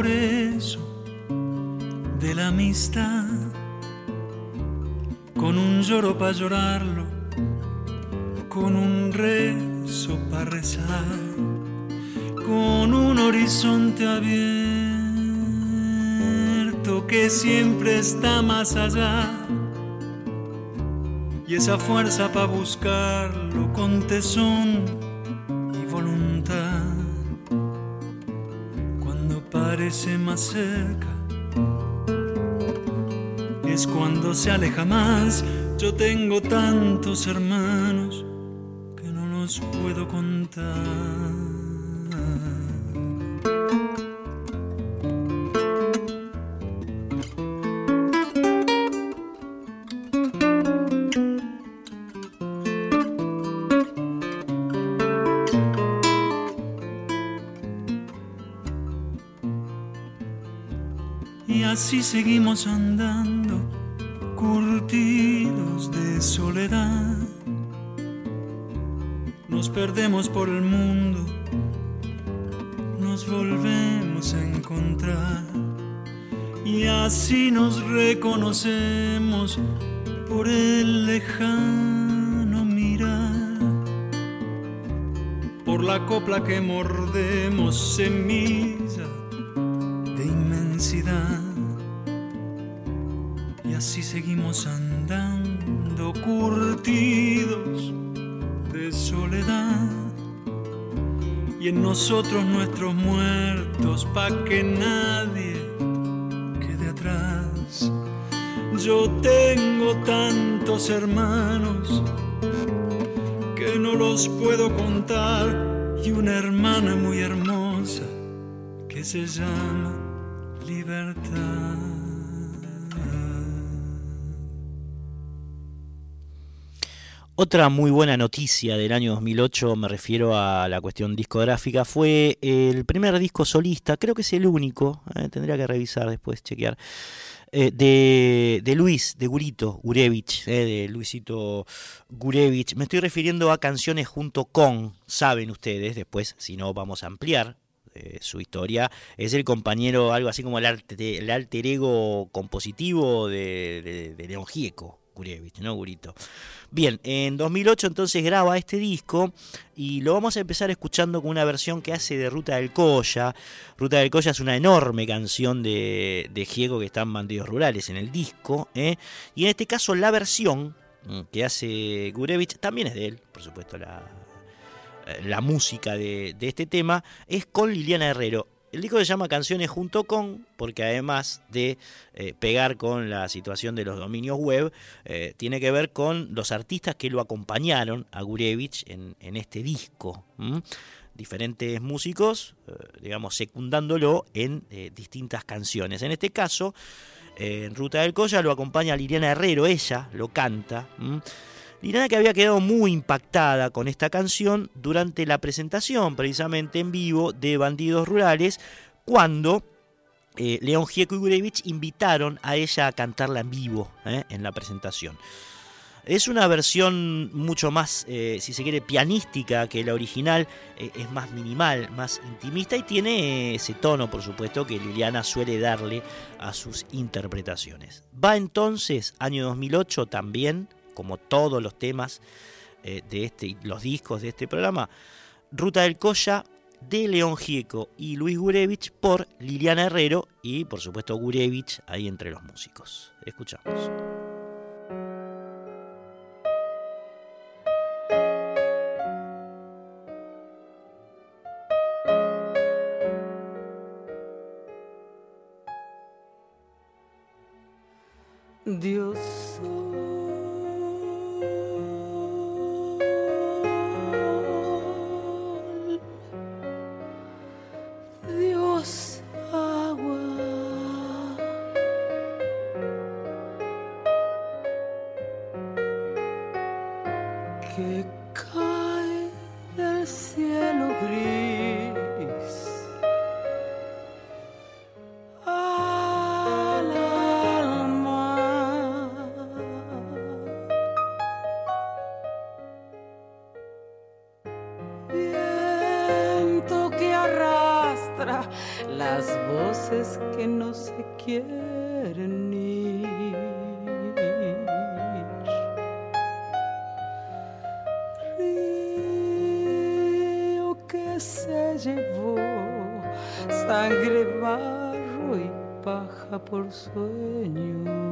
Por eso de la amistad, con un lloro para llorarlo, con un rezo para rezar, con un horizonte abierto que siempre está más allá. Y esa fuerza para buscarlo con tesón cerca. Es cuando se aleja más. Yo tengo tantos hermanos que no los puedo contar. Así seguimos andando, curtidos de soledad. Nos perdemos por el mundo, nos volvemos a encontrar. Y así nos reconocemos por el lejano mirar. Por la copla que mordemos semilla seguimos andando curtidos de soledad y en nosotros nuestros muertos pa' que nadie quede atrás. Yo tengo tantos hermanos que no los puedo contar y una hermana muy hermosa que se llama libertad. Otra muy buena noticia del año 2008, me refiero a la cuestión discográfica, fue el primer disco solista, creo que es el único, eh, tendría que revisar después, chequear, eh, de, de, Luis, de Gurito, Gurevich, eh, de Luisito Gurevich. Me estoy refiriendo a canciones junto con, saben ustedes, después si no vamos a ampliar su historia. Es el compañero, algo así como el, el alter ego compositivo de, de León Gieco, Gurevich, ¿no, Gurito? Bien, en 2008 entonces graba este disco y lo vamos a empezar escuchando con una versión que hace de Ruta del Colla. Ruta del Colla es una enorme canción de, de Giego que está en Bandidos Rurales en el disco. ¿eh? Y en este caso la versión mm, que hace Gurevich también es de él, por supuesto la, la música de, de este tema, es con Liliana Herrero. El disco se llama Canciones junto con, porque además de eh, pegar con la situación de los dominios web, eh, tiene que ver con los artistas que lo acompañaron a Gurevich en, este disco. Diferentes músicos, eh, digamos, secundándolo en distintas canciones. En este caso, en Ruta del Colla lo acompaña Liliana Herrero, ella lo canta. Liliana que había quedado muy impactada con esta canción durante la presentación, precisamente en vivo, de Bandidos Rurales, cuando eh, León Gieco y Gurevich invitaron a ella a cantarla en vivo eh, en la presentación. Es una versión mucho más, eh, si se quiere, pianística que la original, es más minimal, más intimista y tiene ese tono, por supuesto, que Liliana suele darle a sus interpretaciones. Va entonces, año 2008 también, como todos los temas eh, de este, los discos de este programa, Ruta del Colla de León Gieco y Luis Gurevich por Liliana Herrero y por supuesto Gurevich ahí entre los músicos. Escuchamos. Dios por sueño.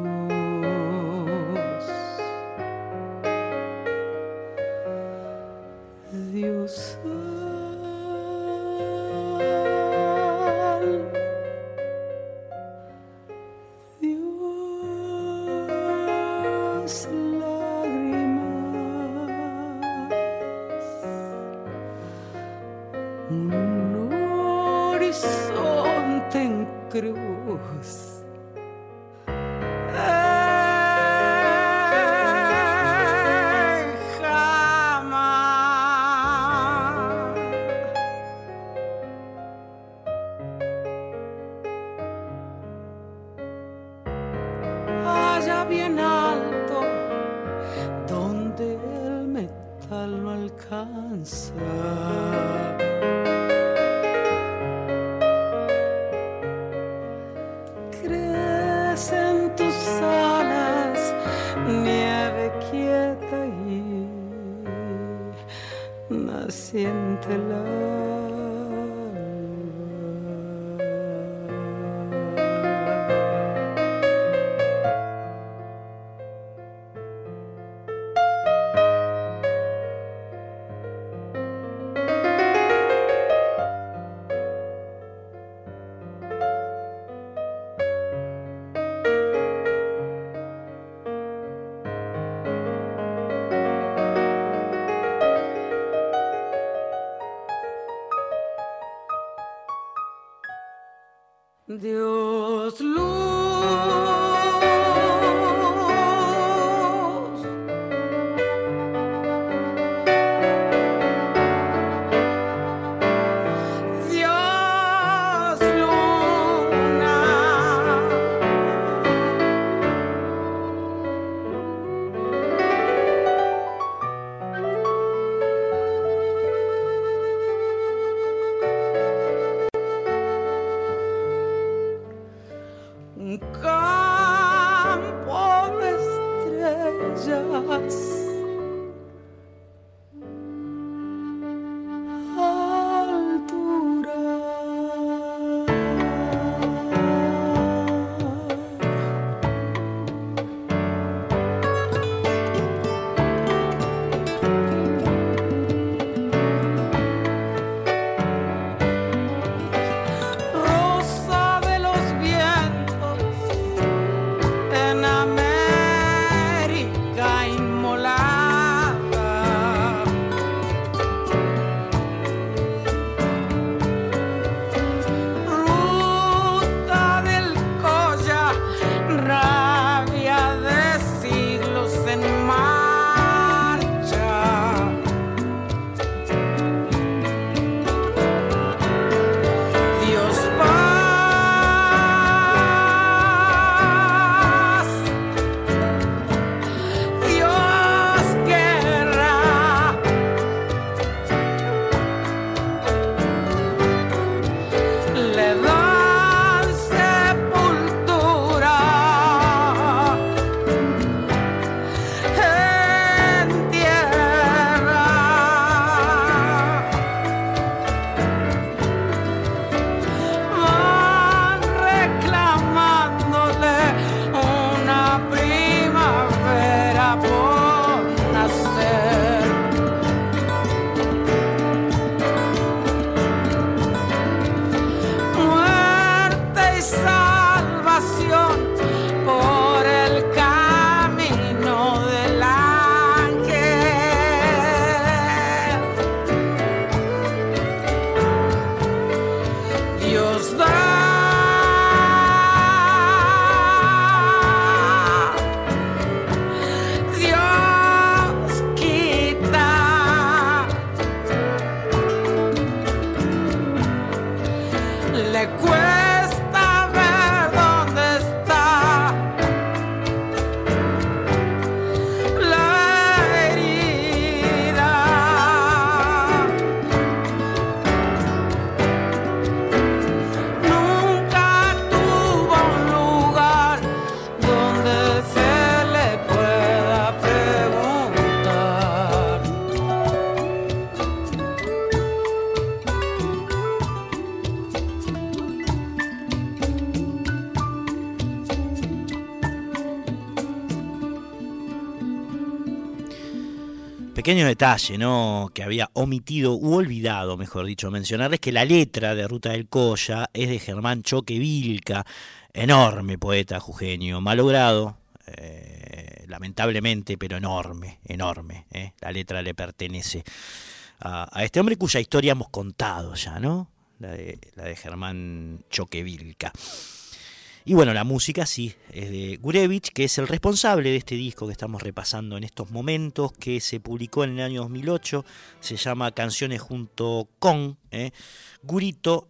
Pequeño detalle, ¿no? Que había omitido u olvidado, mejor dicho, mencionarles que la letra de Ruta del Colla es de Germán Choque Vilca, enorme poeta jujeño, malogrado, eh, lamentablemente, pero enorme, enorme. ¿eh? La letra le pertenece a, este hombre cuya historia hemos contado ya, ¿no? La de, Germán Choque Vilca. Y bueno, la música sí, es de Gurevich, que es el responsable de este disco que estamos repasando en estos momentos, que se publicó en el año 2008, se llama Canciones junto con. ¿eh? Gurito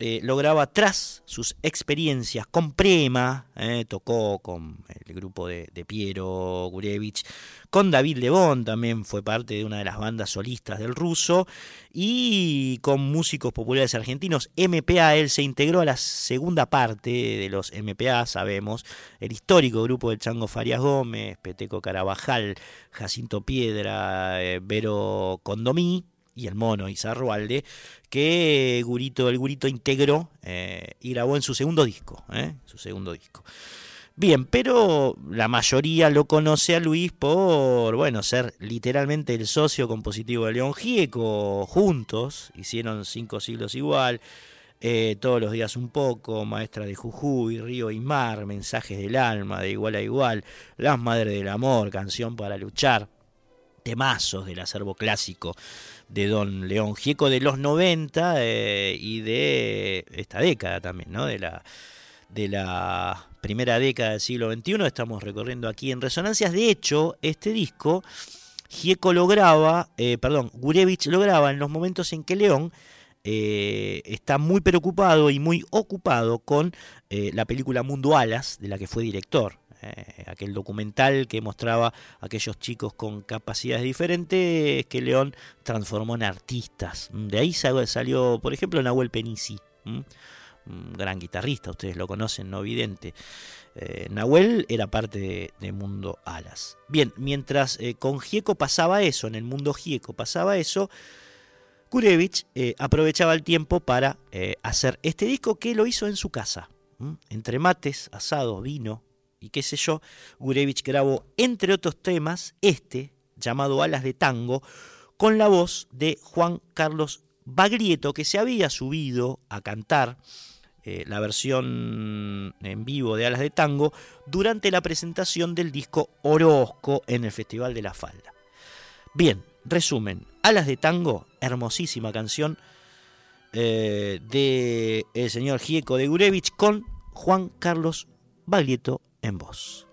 eh, lograba tras sus experiencias con Prema, eh, tocó con el grupo de, Piero Gurevich, con David Lebón también fue parte de una de las bandas solistas del ruso, y con músicos populares argentinos, MPA, él se integró a la segunda parte de los MPA, sabemos, el histórico grupo de Chango Farias Gómez, Peteco Carabajal, Jacinto Piedra, eh, Vero Condomí, y el mono Izarrualde, que Gurito, el Gurito integró eh, y grabó en su segundo disco. Eh, su segundo disco. Bien, pero la mayoría lo conoce a Luis por, bueno, ser literalmente el socio compositivo de León Gieco. Juntos hicieron cinco siglos igual. Eh, todos los días un poco, Maestra de Jujuy, Río y Mar, Mensajes del Alma, de Igual a Igual, Las Madres del Amor, Canción para Luchar, temazos del acervo clásico de Don León Gieco de los 90 eh, y de esta década también, ¿no? De la, de la primera década del siglo XXI. Estamos recorriendo aquí en Resonancias. De hecho, este disco, Gieco lo graba, eh, perdón, Gurevich lo graba en los momentos en que León eh, está muy preocupado y muy ocupado con la película Mundo Alas, de la que fue director. Eh, aquel documental que mostraba a aquellos chicos con capacidades diferentes que León transformó en artistas. De ahí salió, por ejemplo, Nahuel Penisi, un gran guitarrista, ustedes lo conocen, no evidente. Eh, Nahuel era parte de, Mundo Alas. Bien, mientras eh, con Gieco pasaba eso, en el mundo Gieco pasaba eso, Kurevich aprovechaba el tiempo para hacer este disco que lo hizo en su casa. Entre mates, asados, vino, y qué sé yo, Gurevich grabó, entre otros temas, este, llamado Alas de Tango, con la voz de Juan Carlos Baglietto, que se había subido a cantar eh, la versión en vivo de Alas de Tango durante la presentación del disco Orozco en el Festival de la Falda. Bien, resumen, Alas de Tango, hermosísima canción eh, de señor Gieco de Gurevich con Juan Carlos Baglietto en voz.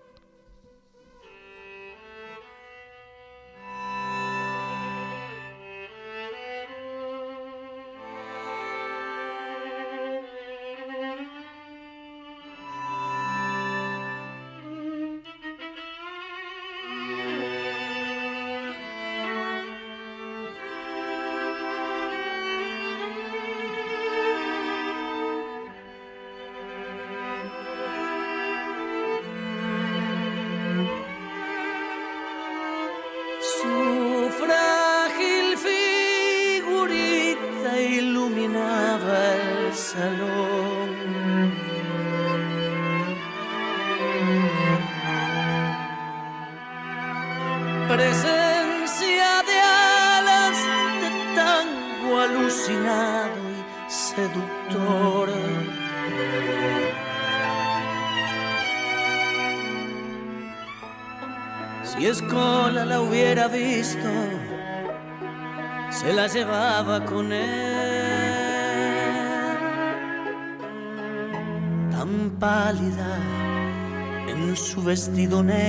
Vestido negro,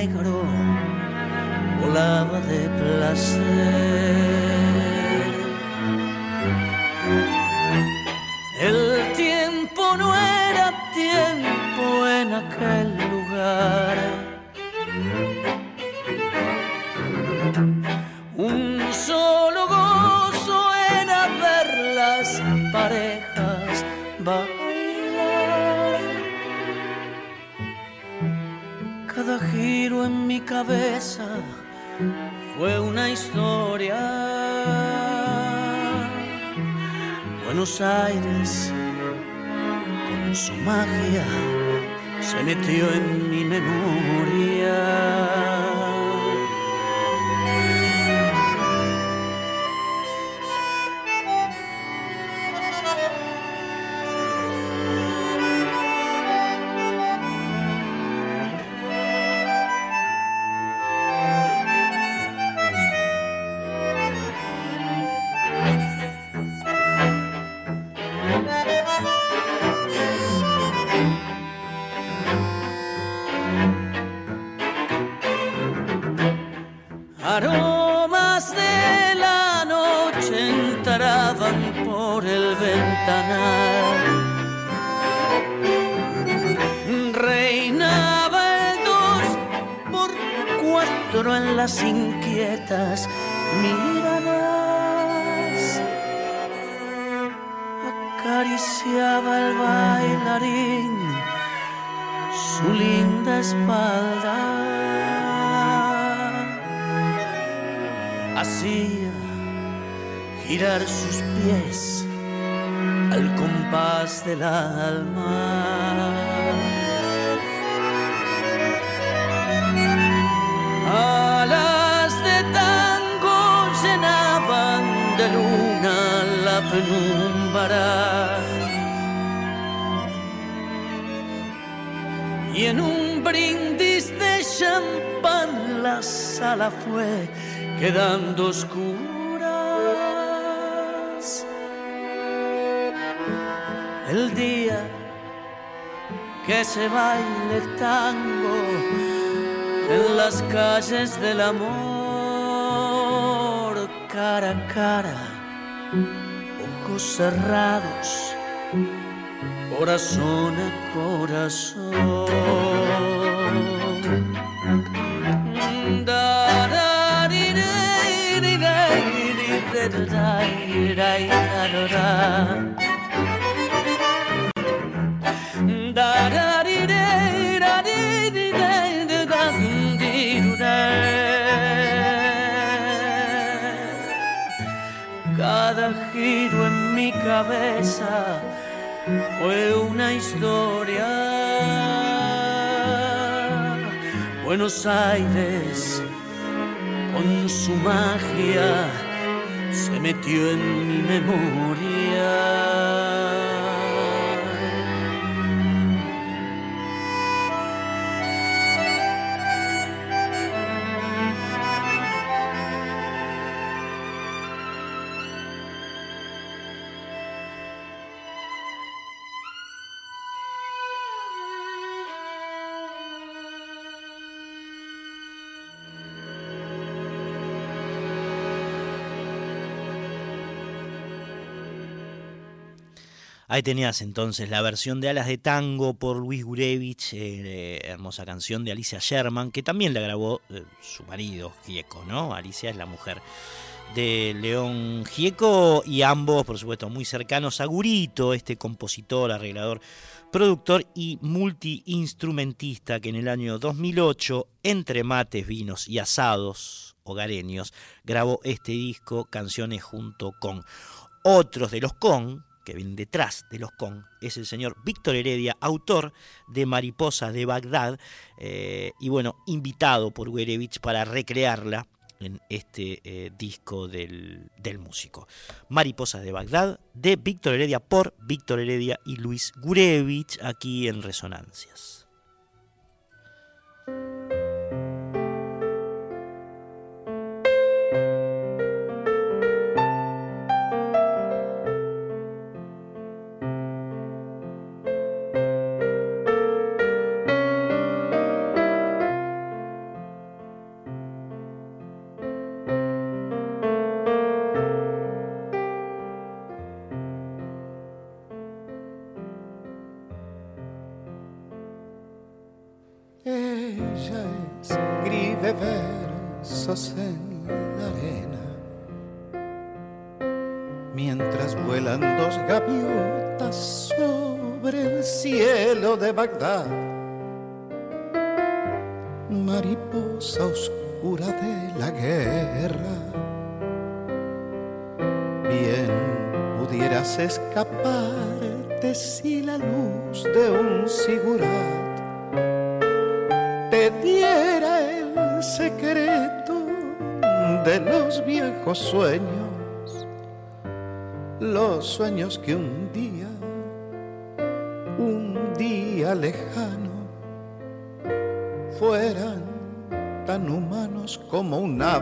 inquietas miradas. Acariciaba el bailarín su linda espalda. hacía girar sus pies al compás del alma. Y en un brindis de champán la sala fue quedando oscuras. El día que se baile tango en las calles del amor, cara a cara, ojos cerrados, corazón a corazón. Cada giro mi cabeza fue una historia. Buenos Aires con su magia se metió en mi memoria. Ahí tenías entonces la versión de Alas de Tango por Luis Gurevich, eh, hermosa canción de Alicia Sherman, que también la grabó eh, su marido, Gieco, ¿no? Alicia es la mujer de León Gieco y ambos, por supuesto, muy cercanos a Gurito, este compositor, arreglador, productor y multiinstrumentista que en el año 2008, entre mates, vinos y asados hogareños, grabó este disco, canciones junto con otros de los con, que viene detrás de los con es el señor Víctor Heredia, autor de Mariposa de Bagdad, eh, y bueno, invitado por Gurevich para recrearla en este eh, disco del, del, músico. Mariposa de Bagdad, de Víctor Heredia por Víctor Heredia y Luis Gurevich, aquí en Resonancias.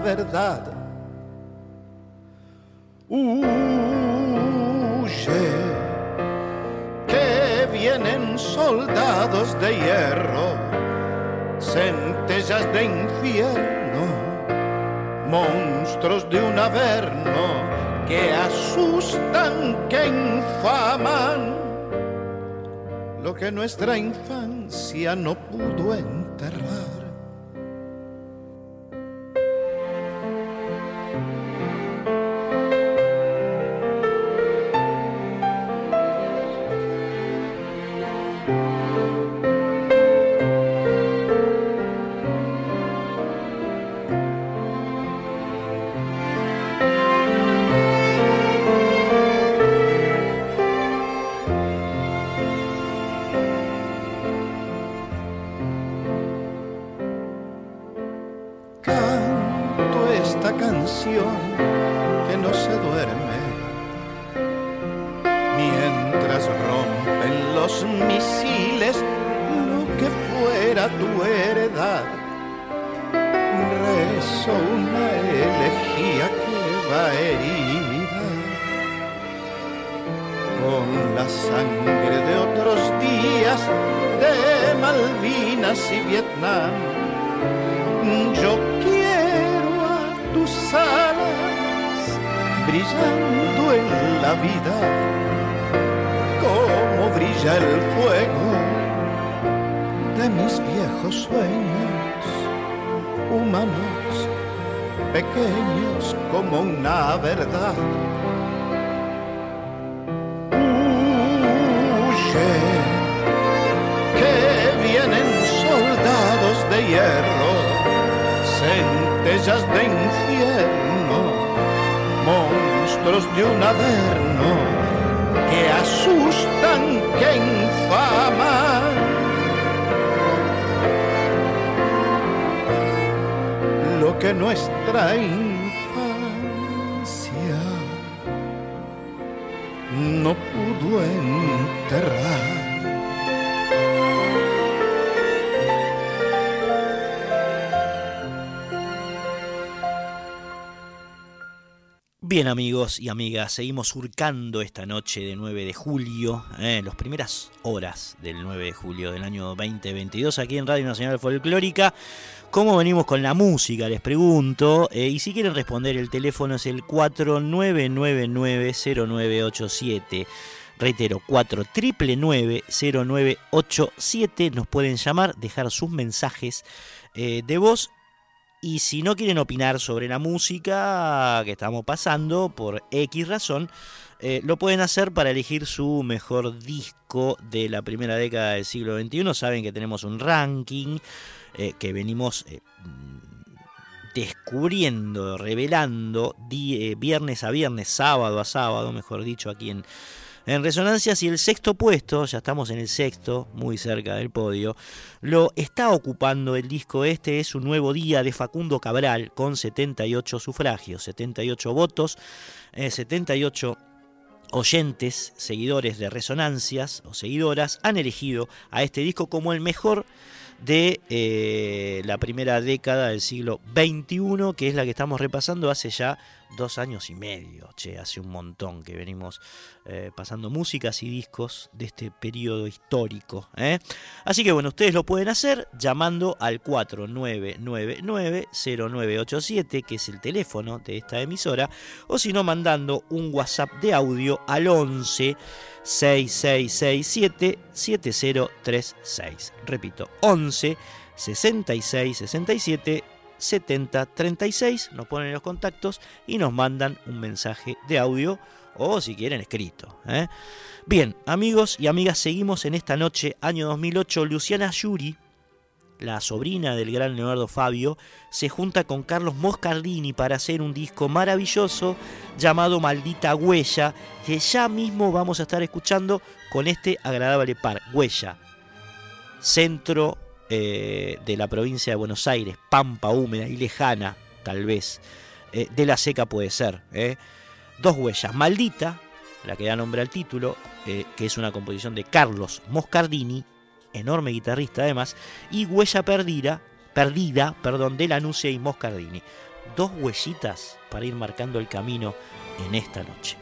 Verdad. Huye, que vienen soldados de hierro, centellas de infierno, monstruos de un averno que asustan, que infaman lo que nuestra infancia no pudo enterrar. que nuestra infancia no pudo enterrar. Bien amigos y amigas, seguimos surcando esta noche de 9 de julio, eh, las primeras horas del 9 de julio del año 2022 aquí en Radio Nacional Folclórica. ¿Cómo venimos con la música? Les pregunto. Eh, y si quieren responder, el teléfono es el 49990987. Reitero, 49990987. Nos pueden llamar, dejar sus mensajes eh, de voz y si no quieren opinar sobre la música que estamos pasando por X razón, eh, lo pueden hacer para elegir su mejor disco de la primera década del siglo XXI. Saben que tenemos un ranking eh, que venimos eh, descubriendo, revelando viernes a viernes, sábado a sábado, mejor dicho, aquí en en resonancias y el sexto puesto, ya estamos en el sexto, muy cerca del podio, lo está ocupando el disco este, es un nuevo día de Facundo Cabral con 78 sufragios, 78 votos, 78 eh, oyentes, seguidores de resonancias o seguidoras han elegido a este disco como el mejor de eh, la primera década del siglo XXI, que es la que estamos repasando hace ya dos años y medio, che, hace un montón que venimos eh, pasando músicas y discos de este periodo histórico. ¿eh? Así que bueno, ustedes lo pueden hacer llamando al 4999-0987, que es el teléfono de esta emisora, o si no, mandando un WhatsApp de audio al 11 6667 7036. Repito, 11 66 67 70 36. Nos ponen los contactos y nos mandan un mensaje de audio o si quieren escrito. ¿eh? Bien, amigos y amigas, seguimos en esta noche, año 2008. Luciana Yuri, la sobrina del gran Leonardo Fabio, se junta con Carlos Moscardini para hacer un disco maravilloso llamado Maldita Huella, que ya mismo vamos a estar escuchando con este agradable par. Huella, centro eh, de la provincia de Buenos Aires, pampa húmeda y lejana, tal vez, eh, de la seca puede ser. Eh. Dos huellas, Maldita, la que da nombre al título, que es una composición de Carlos Moscardini, enorme guitarrista además, y Huella Perdida, perdida perdón, de Lanusse y Moscardini. Dos huellitas para ir marcando el camino en esta noche.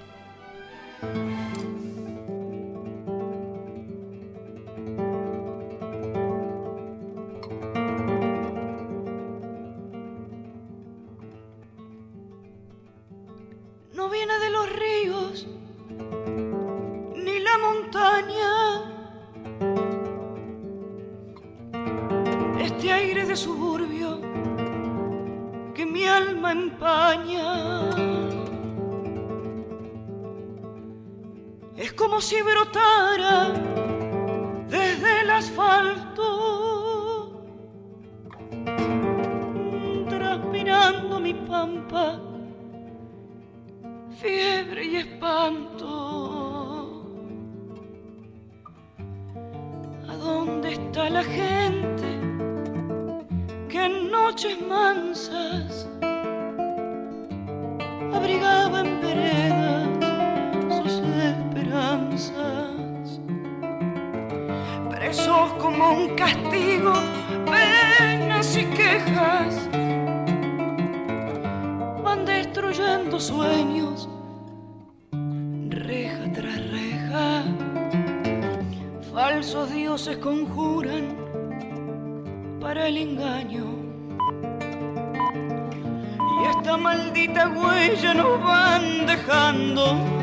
suburbio que mi alma empaña. Es como si brotara desde el asfalto, transpirando mi pampa, fiebre y espanto. ¿A dónde está la gente? en noches mansas abrigaba en veredas sus esperanzas. Presos como un castigo, penas y quejas van destruyendo sueños, reja tras reja. Falsos dioses conjuran para el engaño maldita huella nos van dejando.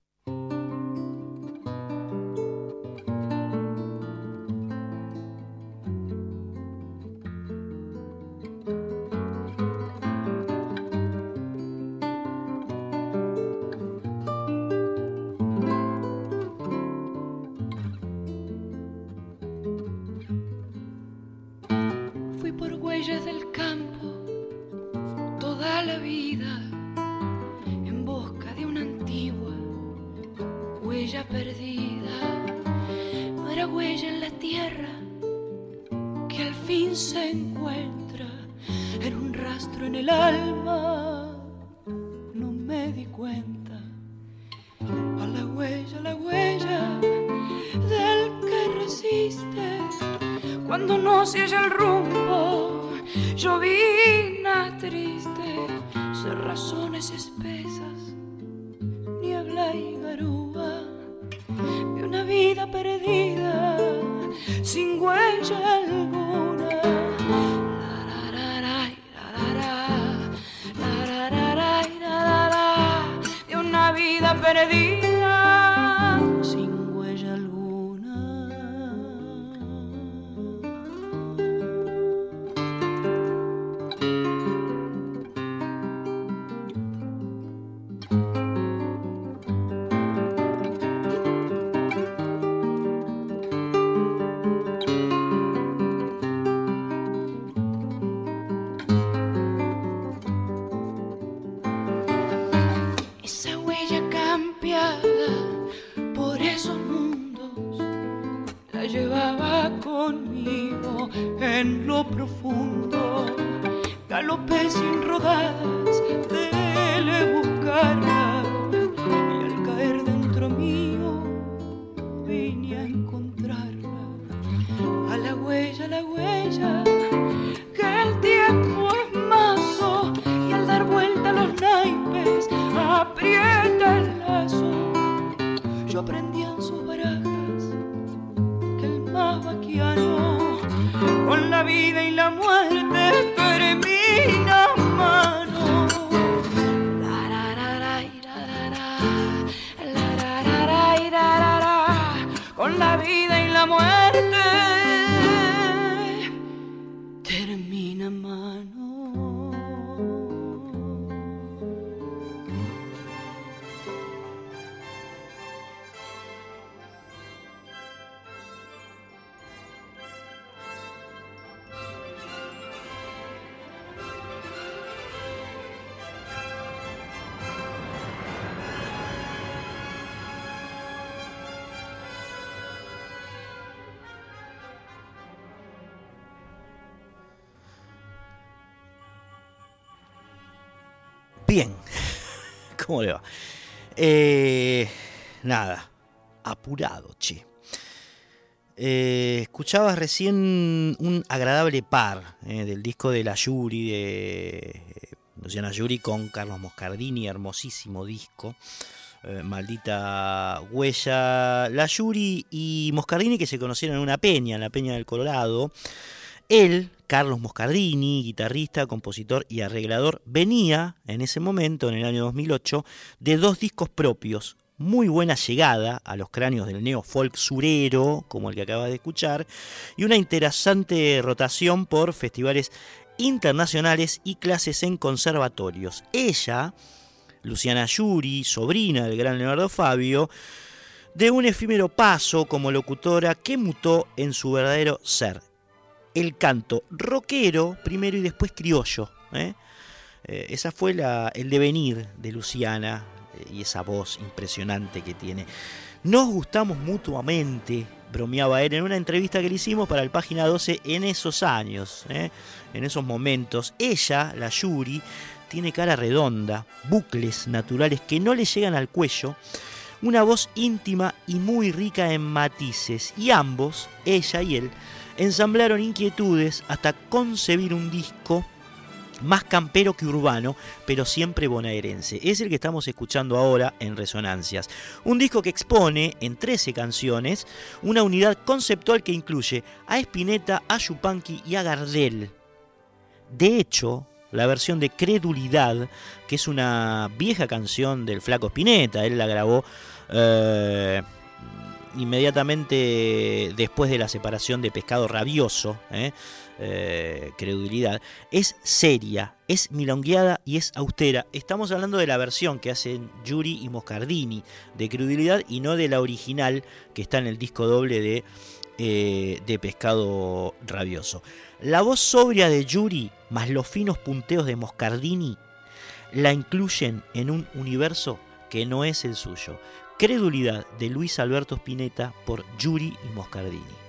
buena vida. ¿Cómo le va? Eh, nada, apurado, che. Eh, escuchabas recién un agradable par eh, del disco de la Yuri, de Luciana Yuri con Carlos Moscardini, hermosísimo disco. maldita huella. La Yuri y Moscardini que se conocieron en una peña, en la Peña del Colorado. Él, Carlos Moscardini, guitarrista, compositor y arreglador, venía en ese momento, en el año 2008, de dos discos propios. Muy buena llegada a los cráneos del neo-folk surero, como el que acabas de escuchar, y una interesante rotación por festivales internacionales y clases en conservatorios. Ella, Luciana Yuri, sobrina del gran Leonardo Fabio, de un efímero paso como locutora que mutó en su verdadero ser, el canto rockero primero y después criollo. ¿eh? Eh, esa fue la, el devenir de Luciana eh, y esa voz impresionante que tiene. Nos gustamos mutuamente, bromeaba él en una entrevista que le hicimos para el página 12 en esos años, en esos momentos. Ella, la Yuri, tiene cara redonda, bucles naturales que no le llegan al cuello, una voz íntima y muy rica en matices, y ambos, ella y él, ensamblaron inquietudes hasta concebir un disco más campero que urbano, pero siempre bonaerense. Es el que estamos escuchando ahora en Resonancias. Un disco que expone en 13 canciones una unidad conceptual que incluye a Spinetta, a Yupanqui y a Gardel. De hecho, la versión de Credulidad, que es una vieja canción del flaco Spinetta, él la grabó... Eh, inmediatamente después de la separación de Pescado Rabioso, ¿eh? Eh, Credulidad, es seria, es milongueada y es austera. Estamos hablando de la versión que hacen Yuri y Moscardini de Credulidad y no de la original que está en el disco doble de, eh, de Pescado Rabioso. La voz sobria de Yuri más los finos punteos de Moscardini la incluyen en un universo que no es el suyo. Credulidad de Luis Alberto Spinetta por Yuri y Moscardini.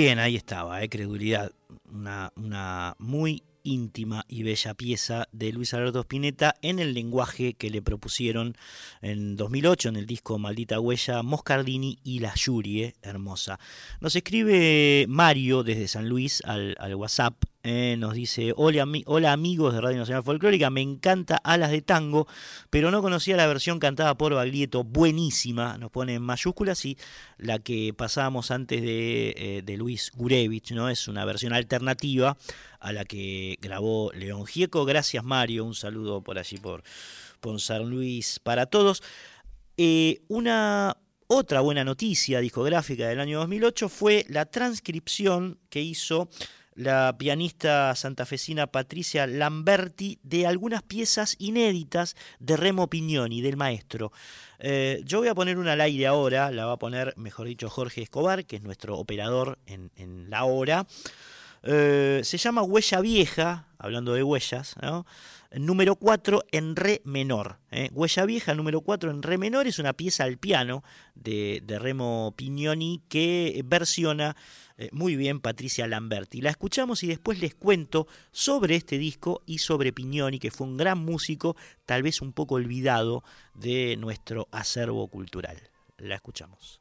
Ahí estaba, eh, Credulidad, una, muy íntima y bella pieza de Luis Alberto Spinetta en el lenguaje que le propusieron en 2008 en el disco Maldita Huella Moscardini y La Yurie, hermosa. Nos escribe Mario desde San Luis al WhatsApp, eh, nos dice, hola, hola amigos de Radio Nacional Folclórica, me encanta Alas de Tango, pero no conocía la versión cantada por Baglietto, buenísima, nos pone en mayúsculas y la que pasábamos antes de, eh, Luis Gurevich, ¿no? Es una versión alternativa a la que grabó León Gieco. Gracias Mario, un saludo por allí por, por San Luis para todos. Eh, una otra buena noticia discográfica del año 2008 fue la transcripción que hizo la pianista santafesina Patricia Lamberti de algunas piezas inéditas de Remo Pignoni, del maestro. Eh, yo voy a poner una al aire ahora, la va a poner, mejor dicho, Jorge Escobar, que es nuestro operador en, la hora. Eh, se llama Huella Vieja, hablando de huellas, número 4 en re menor. ¿eh? Huella Vieja, número 4 en re menor, es una pieza al piano de, de Remo Pignoni que versiona eh, muy bien Patricia Lamberti. La escuchamos y después les cuento sobre este disco y sobre Pignoni, que fue un gran músico, tal vez un poco olvidado de nuestro acervo cultural. La escuchamos.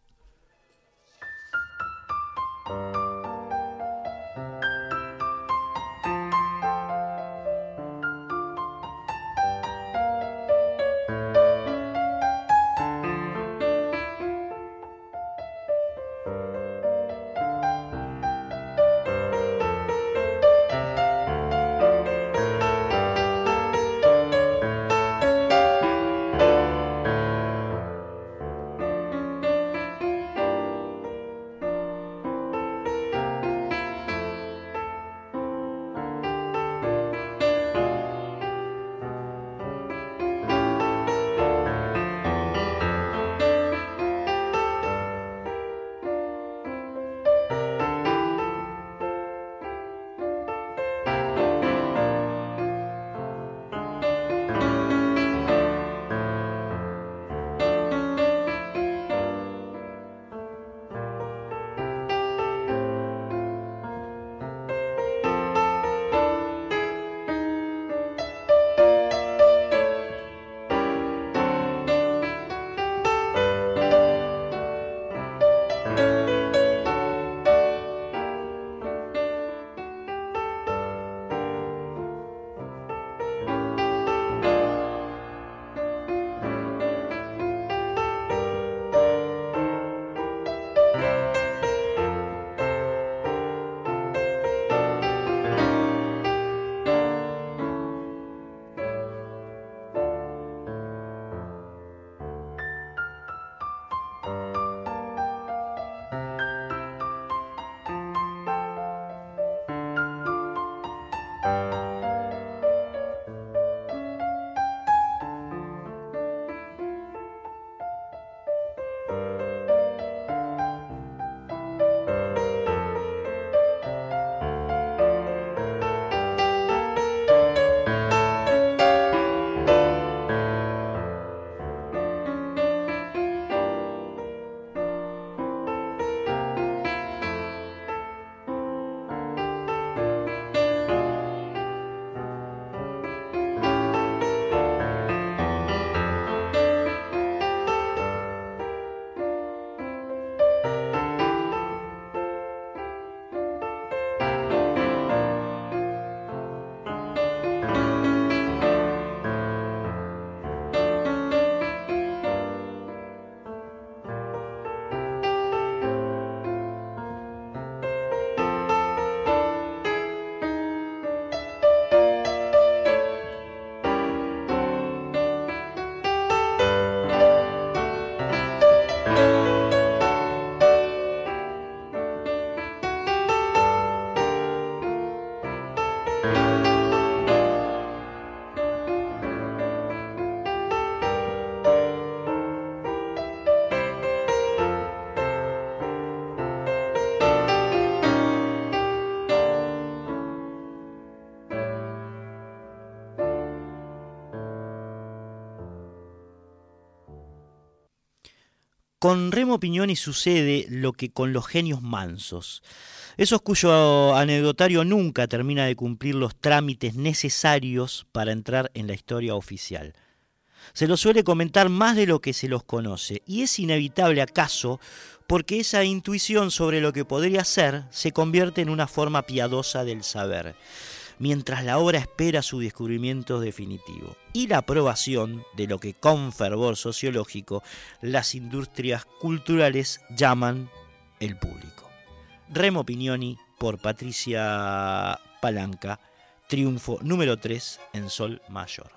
Con Remo Pignoni sucede lo que con los genios mansos. Esos cuyo anecdotario nunca termina de cumplir los trámites necesarios para entrar en la historia oficial. Se los suele comentar más de lo que se los conoce, y es inevitable acaso porque esa intuición sobre lo que podría ser se convierte en una forma piadosa del saber mientras la obra espera su descubrimiento definitivo y la aprobación de lo que con fervor sociológico las industrias culturales llaman el público. Remo Pignoni por Patricia Palanca, triunfo número 3 en Sol Mayor.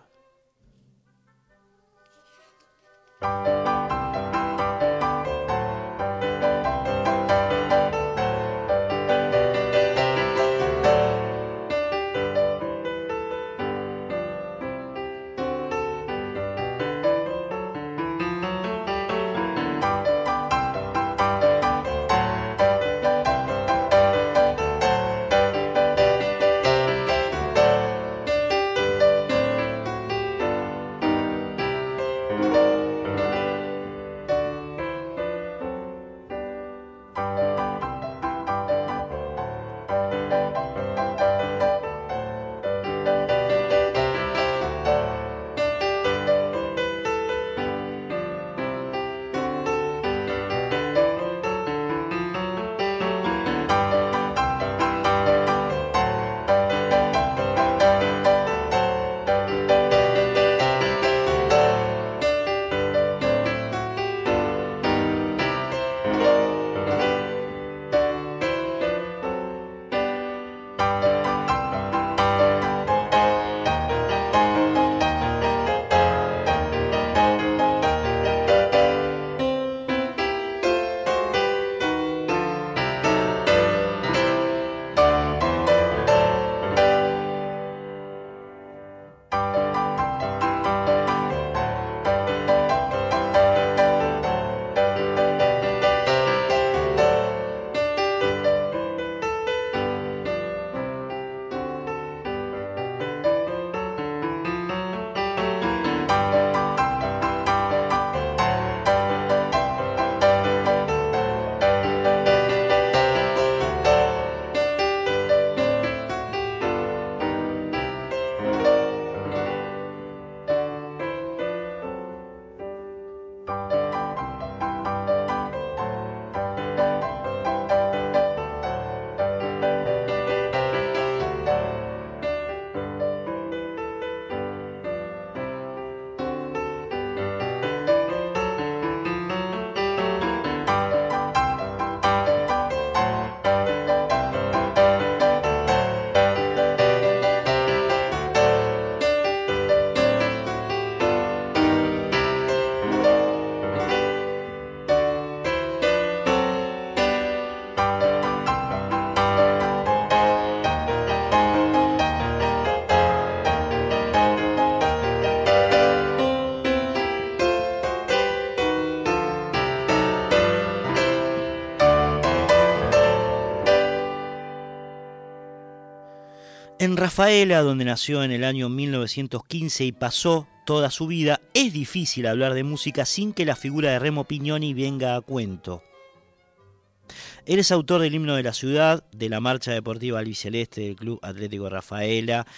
En Rafaela, donde nació en el año 1915 y pasó toda su vida, es difícil hablar de música sin que la figura de Remo Pignoni venga a cuento. Él es autor del himno de la ciudad, de la marcha deportiva albiceleste del Club Atlético Rafaela.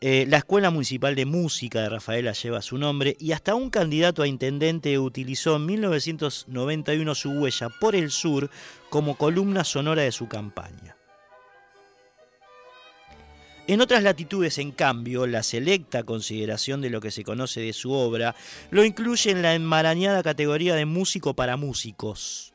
Eh, la Escuela Municipal de Música de Rafaela lleva su nombre y hasta un candidato a intendente utilizó en 1991 su huella por el sur como columna sonora de su campaña. En otras latitudes, en cambio, la selecta consideración de lo que se conoce de su obra lo incluye en la enmarañada categoría de músico para músicos.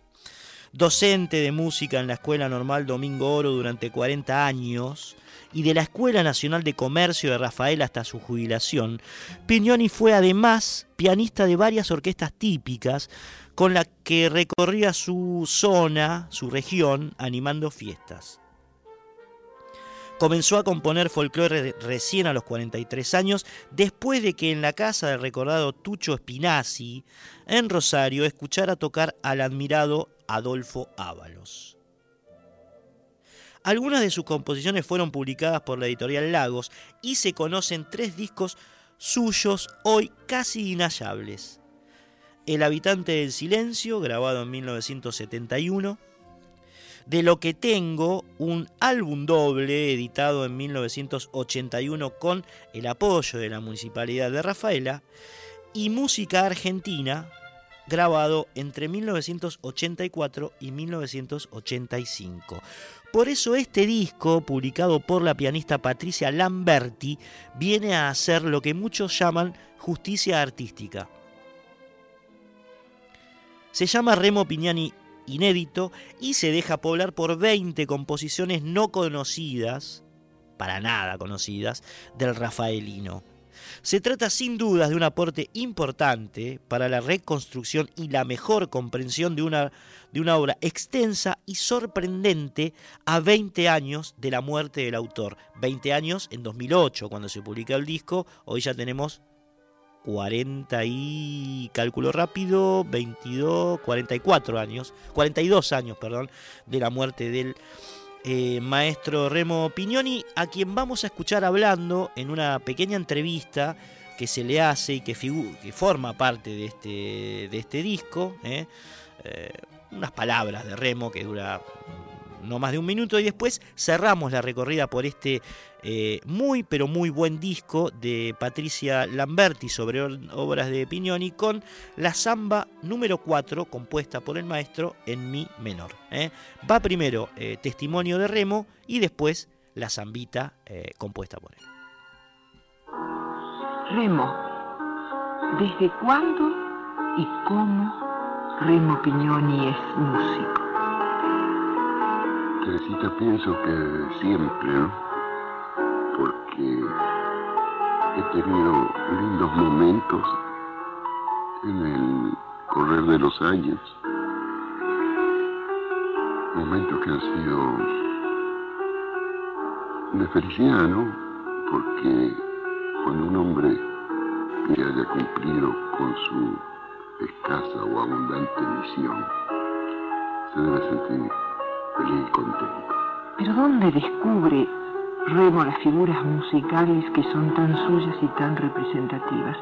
Docente de música en la Escuela Normal Domingo Oro durante 40 años y de la Escuela Nacional de Comercio de Rafael hasta su jubilación, Pignoni fue además pianista de varias orquestas típicas con las que recorría su zona, su región, animando fiestas. Comenzó a componer folclore recién a los 43 años, después de que en la casa del recordado Tucho Spinazzi, en Rosario, escuchara tocar al admirado Adolfo Ábalos. Algunas de sus composiciones fueron publicadas por la editorial Lagos y se conocen tres discos suyos hoy casi inhallables. El habitante del silencio, grabado en 1971. De lo que tengo, un álbum doble editado en 1981 con el apoyo de la Municipalidad de Rafaela. Y música argentina, grabado entre 1984 y 1985. Por eso este disco, publicado por la pianista Patricia Lamberti, viene a hacer lo que muchos llaman justicia artística. Se llama Remo Pignani inédito y se deja poblar por 20 composiciones no conocidas, para nada conocidas, del rafaelino. Se trata sin dudas de un aporte importante para la reconstrucción y la mejor comprensión de una, de una obra extensa y sorprendente a 20 años de la muerte del autor. 20 años en 2008 cuando se publica el disco, hoy ya tenemos 40 y cálculo rápido, 22, 44 años, 42 años, perdón, de la muerte del eh, maestro Remo Pignoni, a quien vamos a escuchar hablando en una pequeña entrevista que se le hace y que, que forma parte de este, de este disco. ¿eh? Eh, unas palabras de Remo que dura no más de un minuto y después cerramos la recorrida por este eh, muy pero muy buen disco de Patricia Lamberti sobre obras de Pignoni con la samba número 4 compuesta por el maestro en mi menor. ¿eh? Va primero eh, Testimonio de Remo y después la zambita compuesta por él. Remo, ¿desde cuándo y cómo Remo Pignoni es músico? Teresita, pienso que siempre, ¿no? porque he tenido lindos momentos en el correr de los años, momentos que han sido de felicidad, ¿no? Porque cuando un hombre que haya cumplido con su escasa o abundante misión, se debe sentir feliz contento. ¿Pero dónde descubre Remo las figuras musicales que son tan suyas y tan representativas.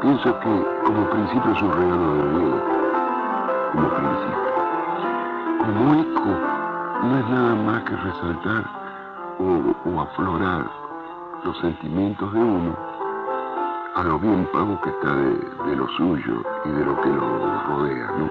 Pienso que como principio es un regalo de Dios, como principio. Como eco no es nada más que resaltar o, aflorar los sentimientos de uno a lo bien pago que está de, de lo suyo y de lo que lo rodea, ¿no?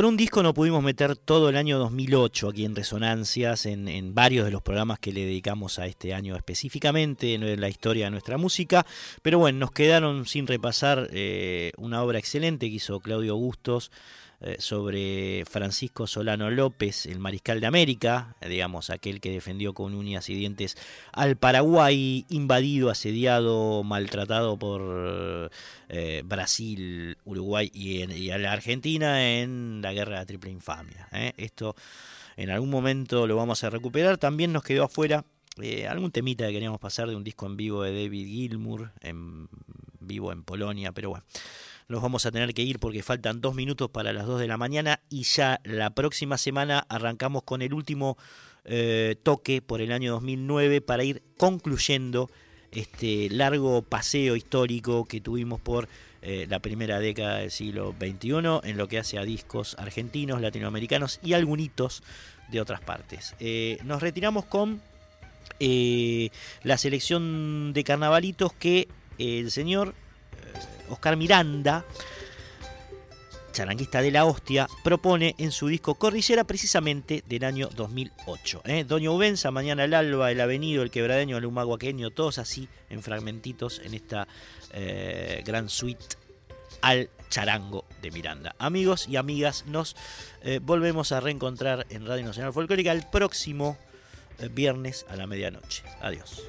Por un disco no pudimos meter todo el año 2008 aquí en Resonancias, en, varios de los programas que le dedicamos a este año específicamente, en la historia de nuestra música, pero bueno, nos quedaron sin repasar eh, una obra excelente que hizo Claudio Bustos, eh, sobre Francisco Solano López, el mariscal de América, digamos, aquel que defendió con uñas y dientes al Paraguay, invadido, asediado, maltratado por eh, Brasil, Uruguay y, a la Argentina en la guerra de la triple infamia. ¿eh? Esto en algún momento lo vamos a recuperar. También nos quedó afuera algún temita que queríamos pasar de un disco en vivo de David Gilmour, en vivo en Polonia, pero bueno nos vamos a tener que ir porque faltan dos minutos para las dos de la mañana y ya la próxima semana arrancamos con el último eh, toque por el año 2009 para ir concluyendo este largo paseo histórico que tuvimos por eh, la primera década del siglo XXI en lo que hace a discos argentinos, latinoamericanos y algunos de otras partes. Eh, nos retiramos con la selección de carnavalitos que el señor Oscar Miranda, charanguista de la hostia, propone en su disco Cordillera precisamente del año 2008. ¿eh? Doña Ubenza, Mañana el Alba, El Avenido, El Quebradeño, El Humaguaqueño, todos así en fragmentitos en esta eh, gran suite al charango de Miranda. Amigos y amigas, nos eh, volvemos a reencontrar en Radio Nacional Folclórica el próximo viernes a la medianoche. Adiós.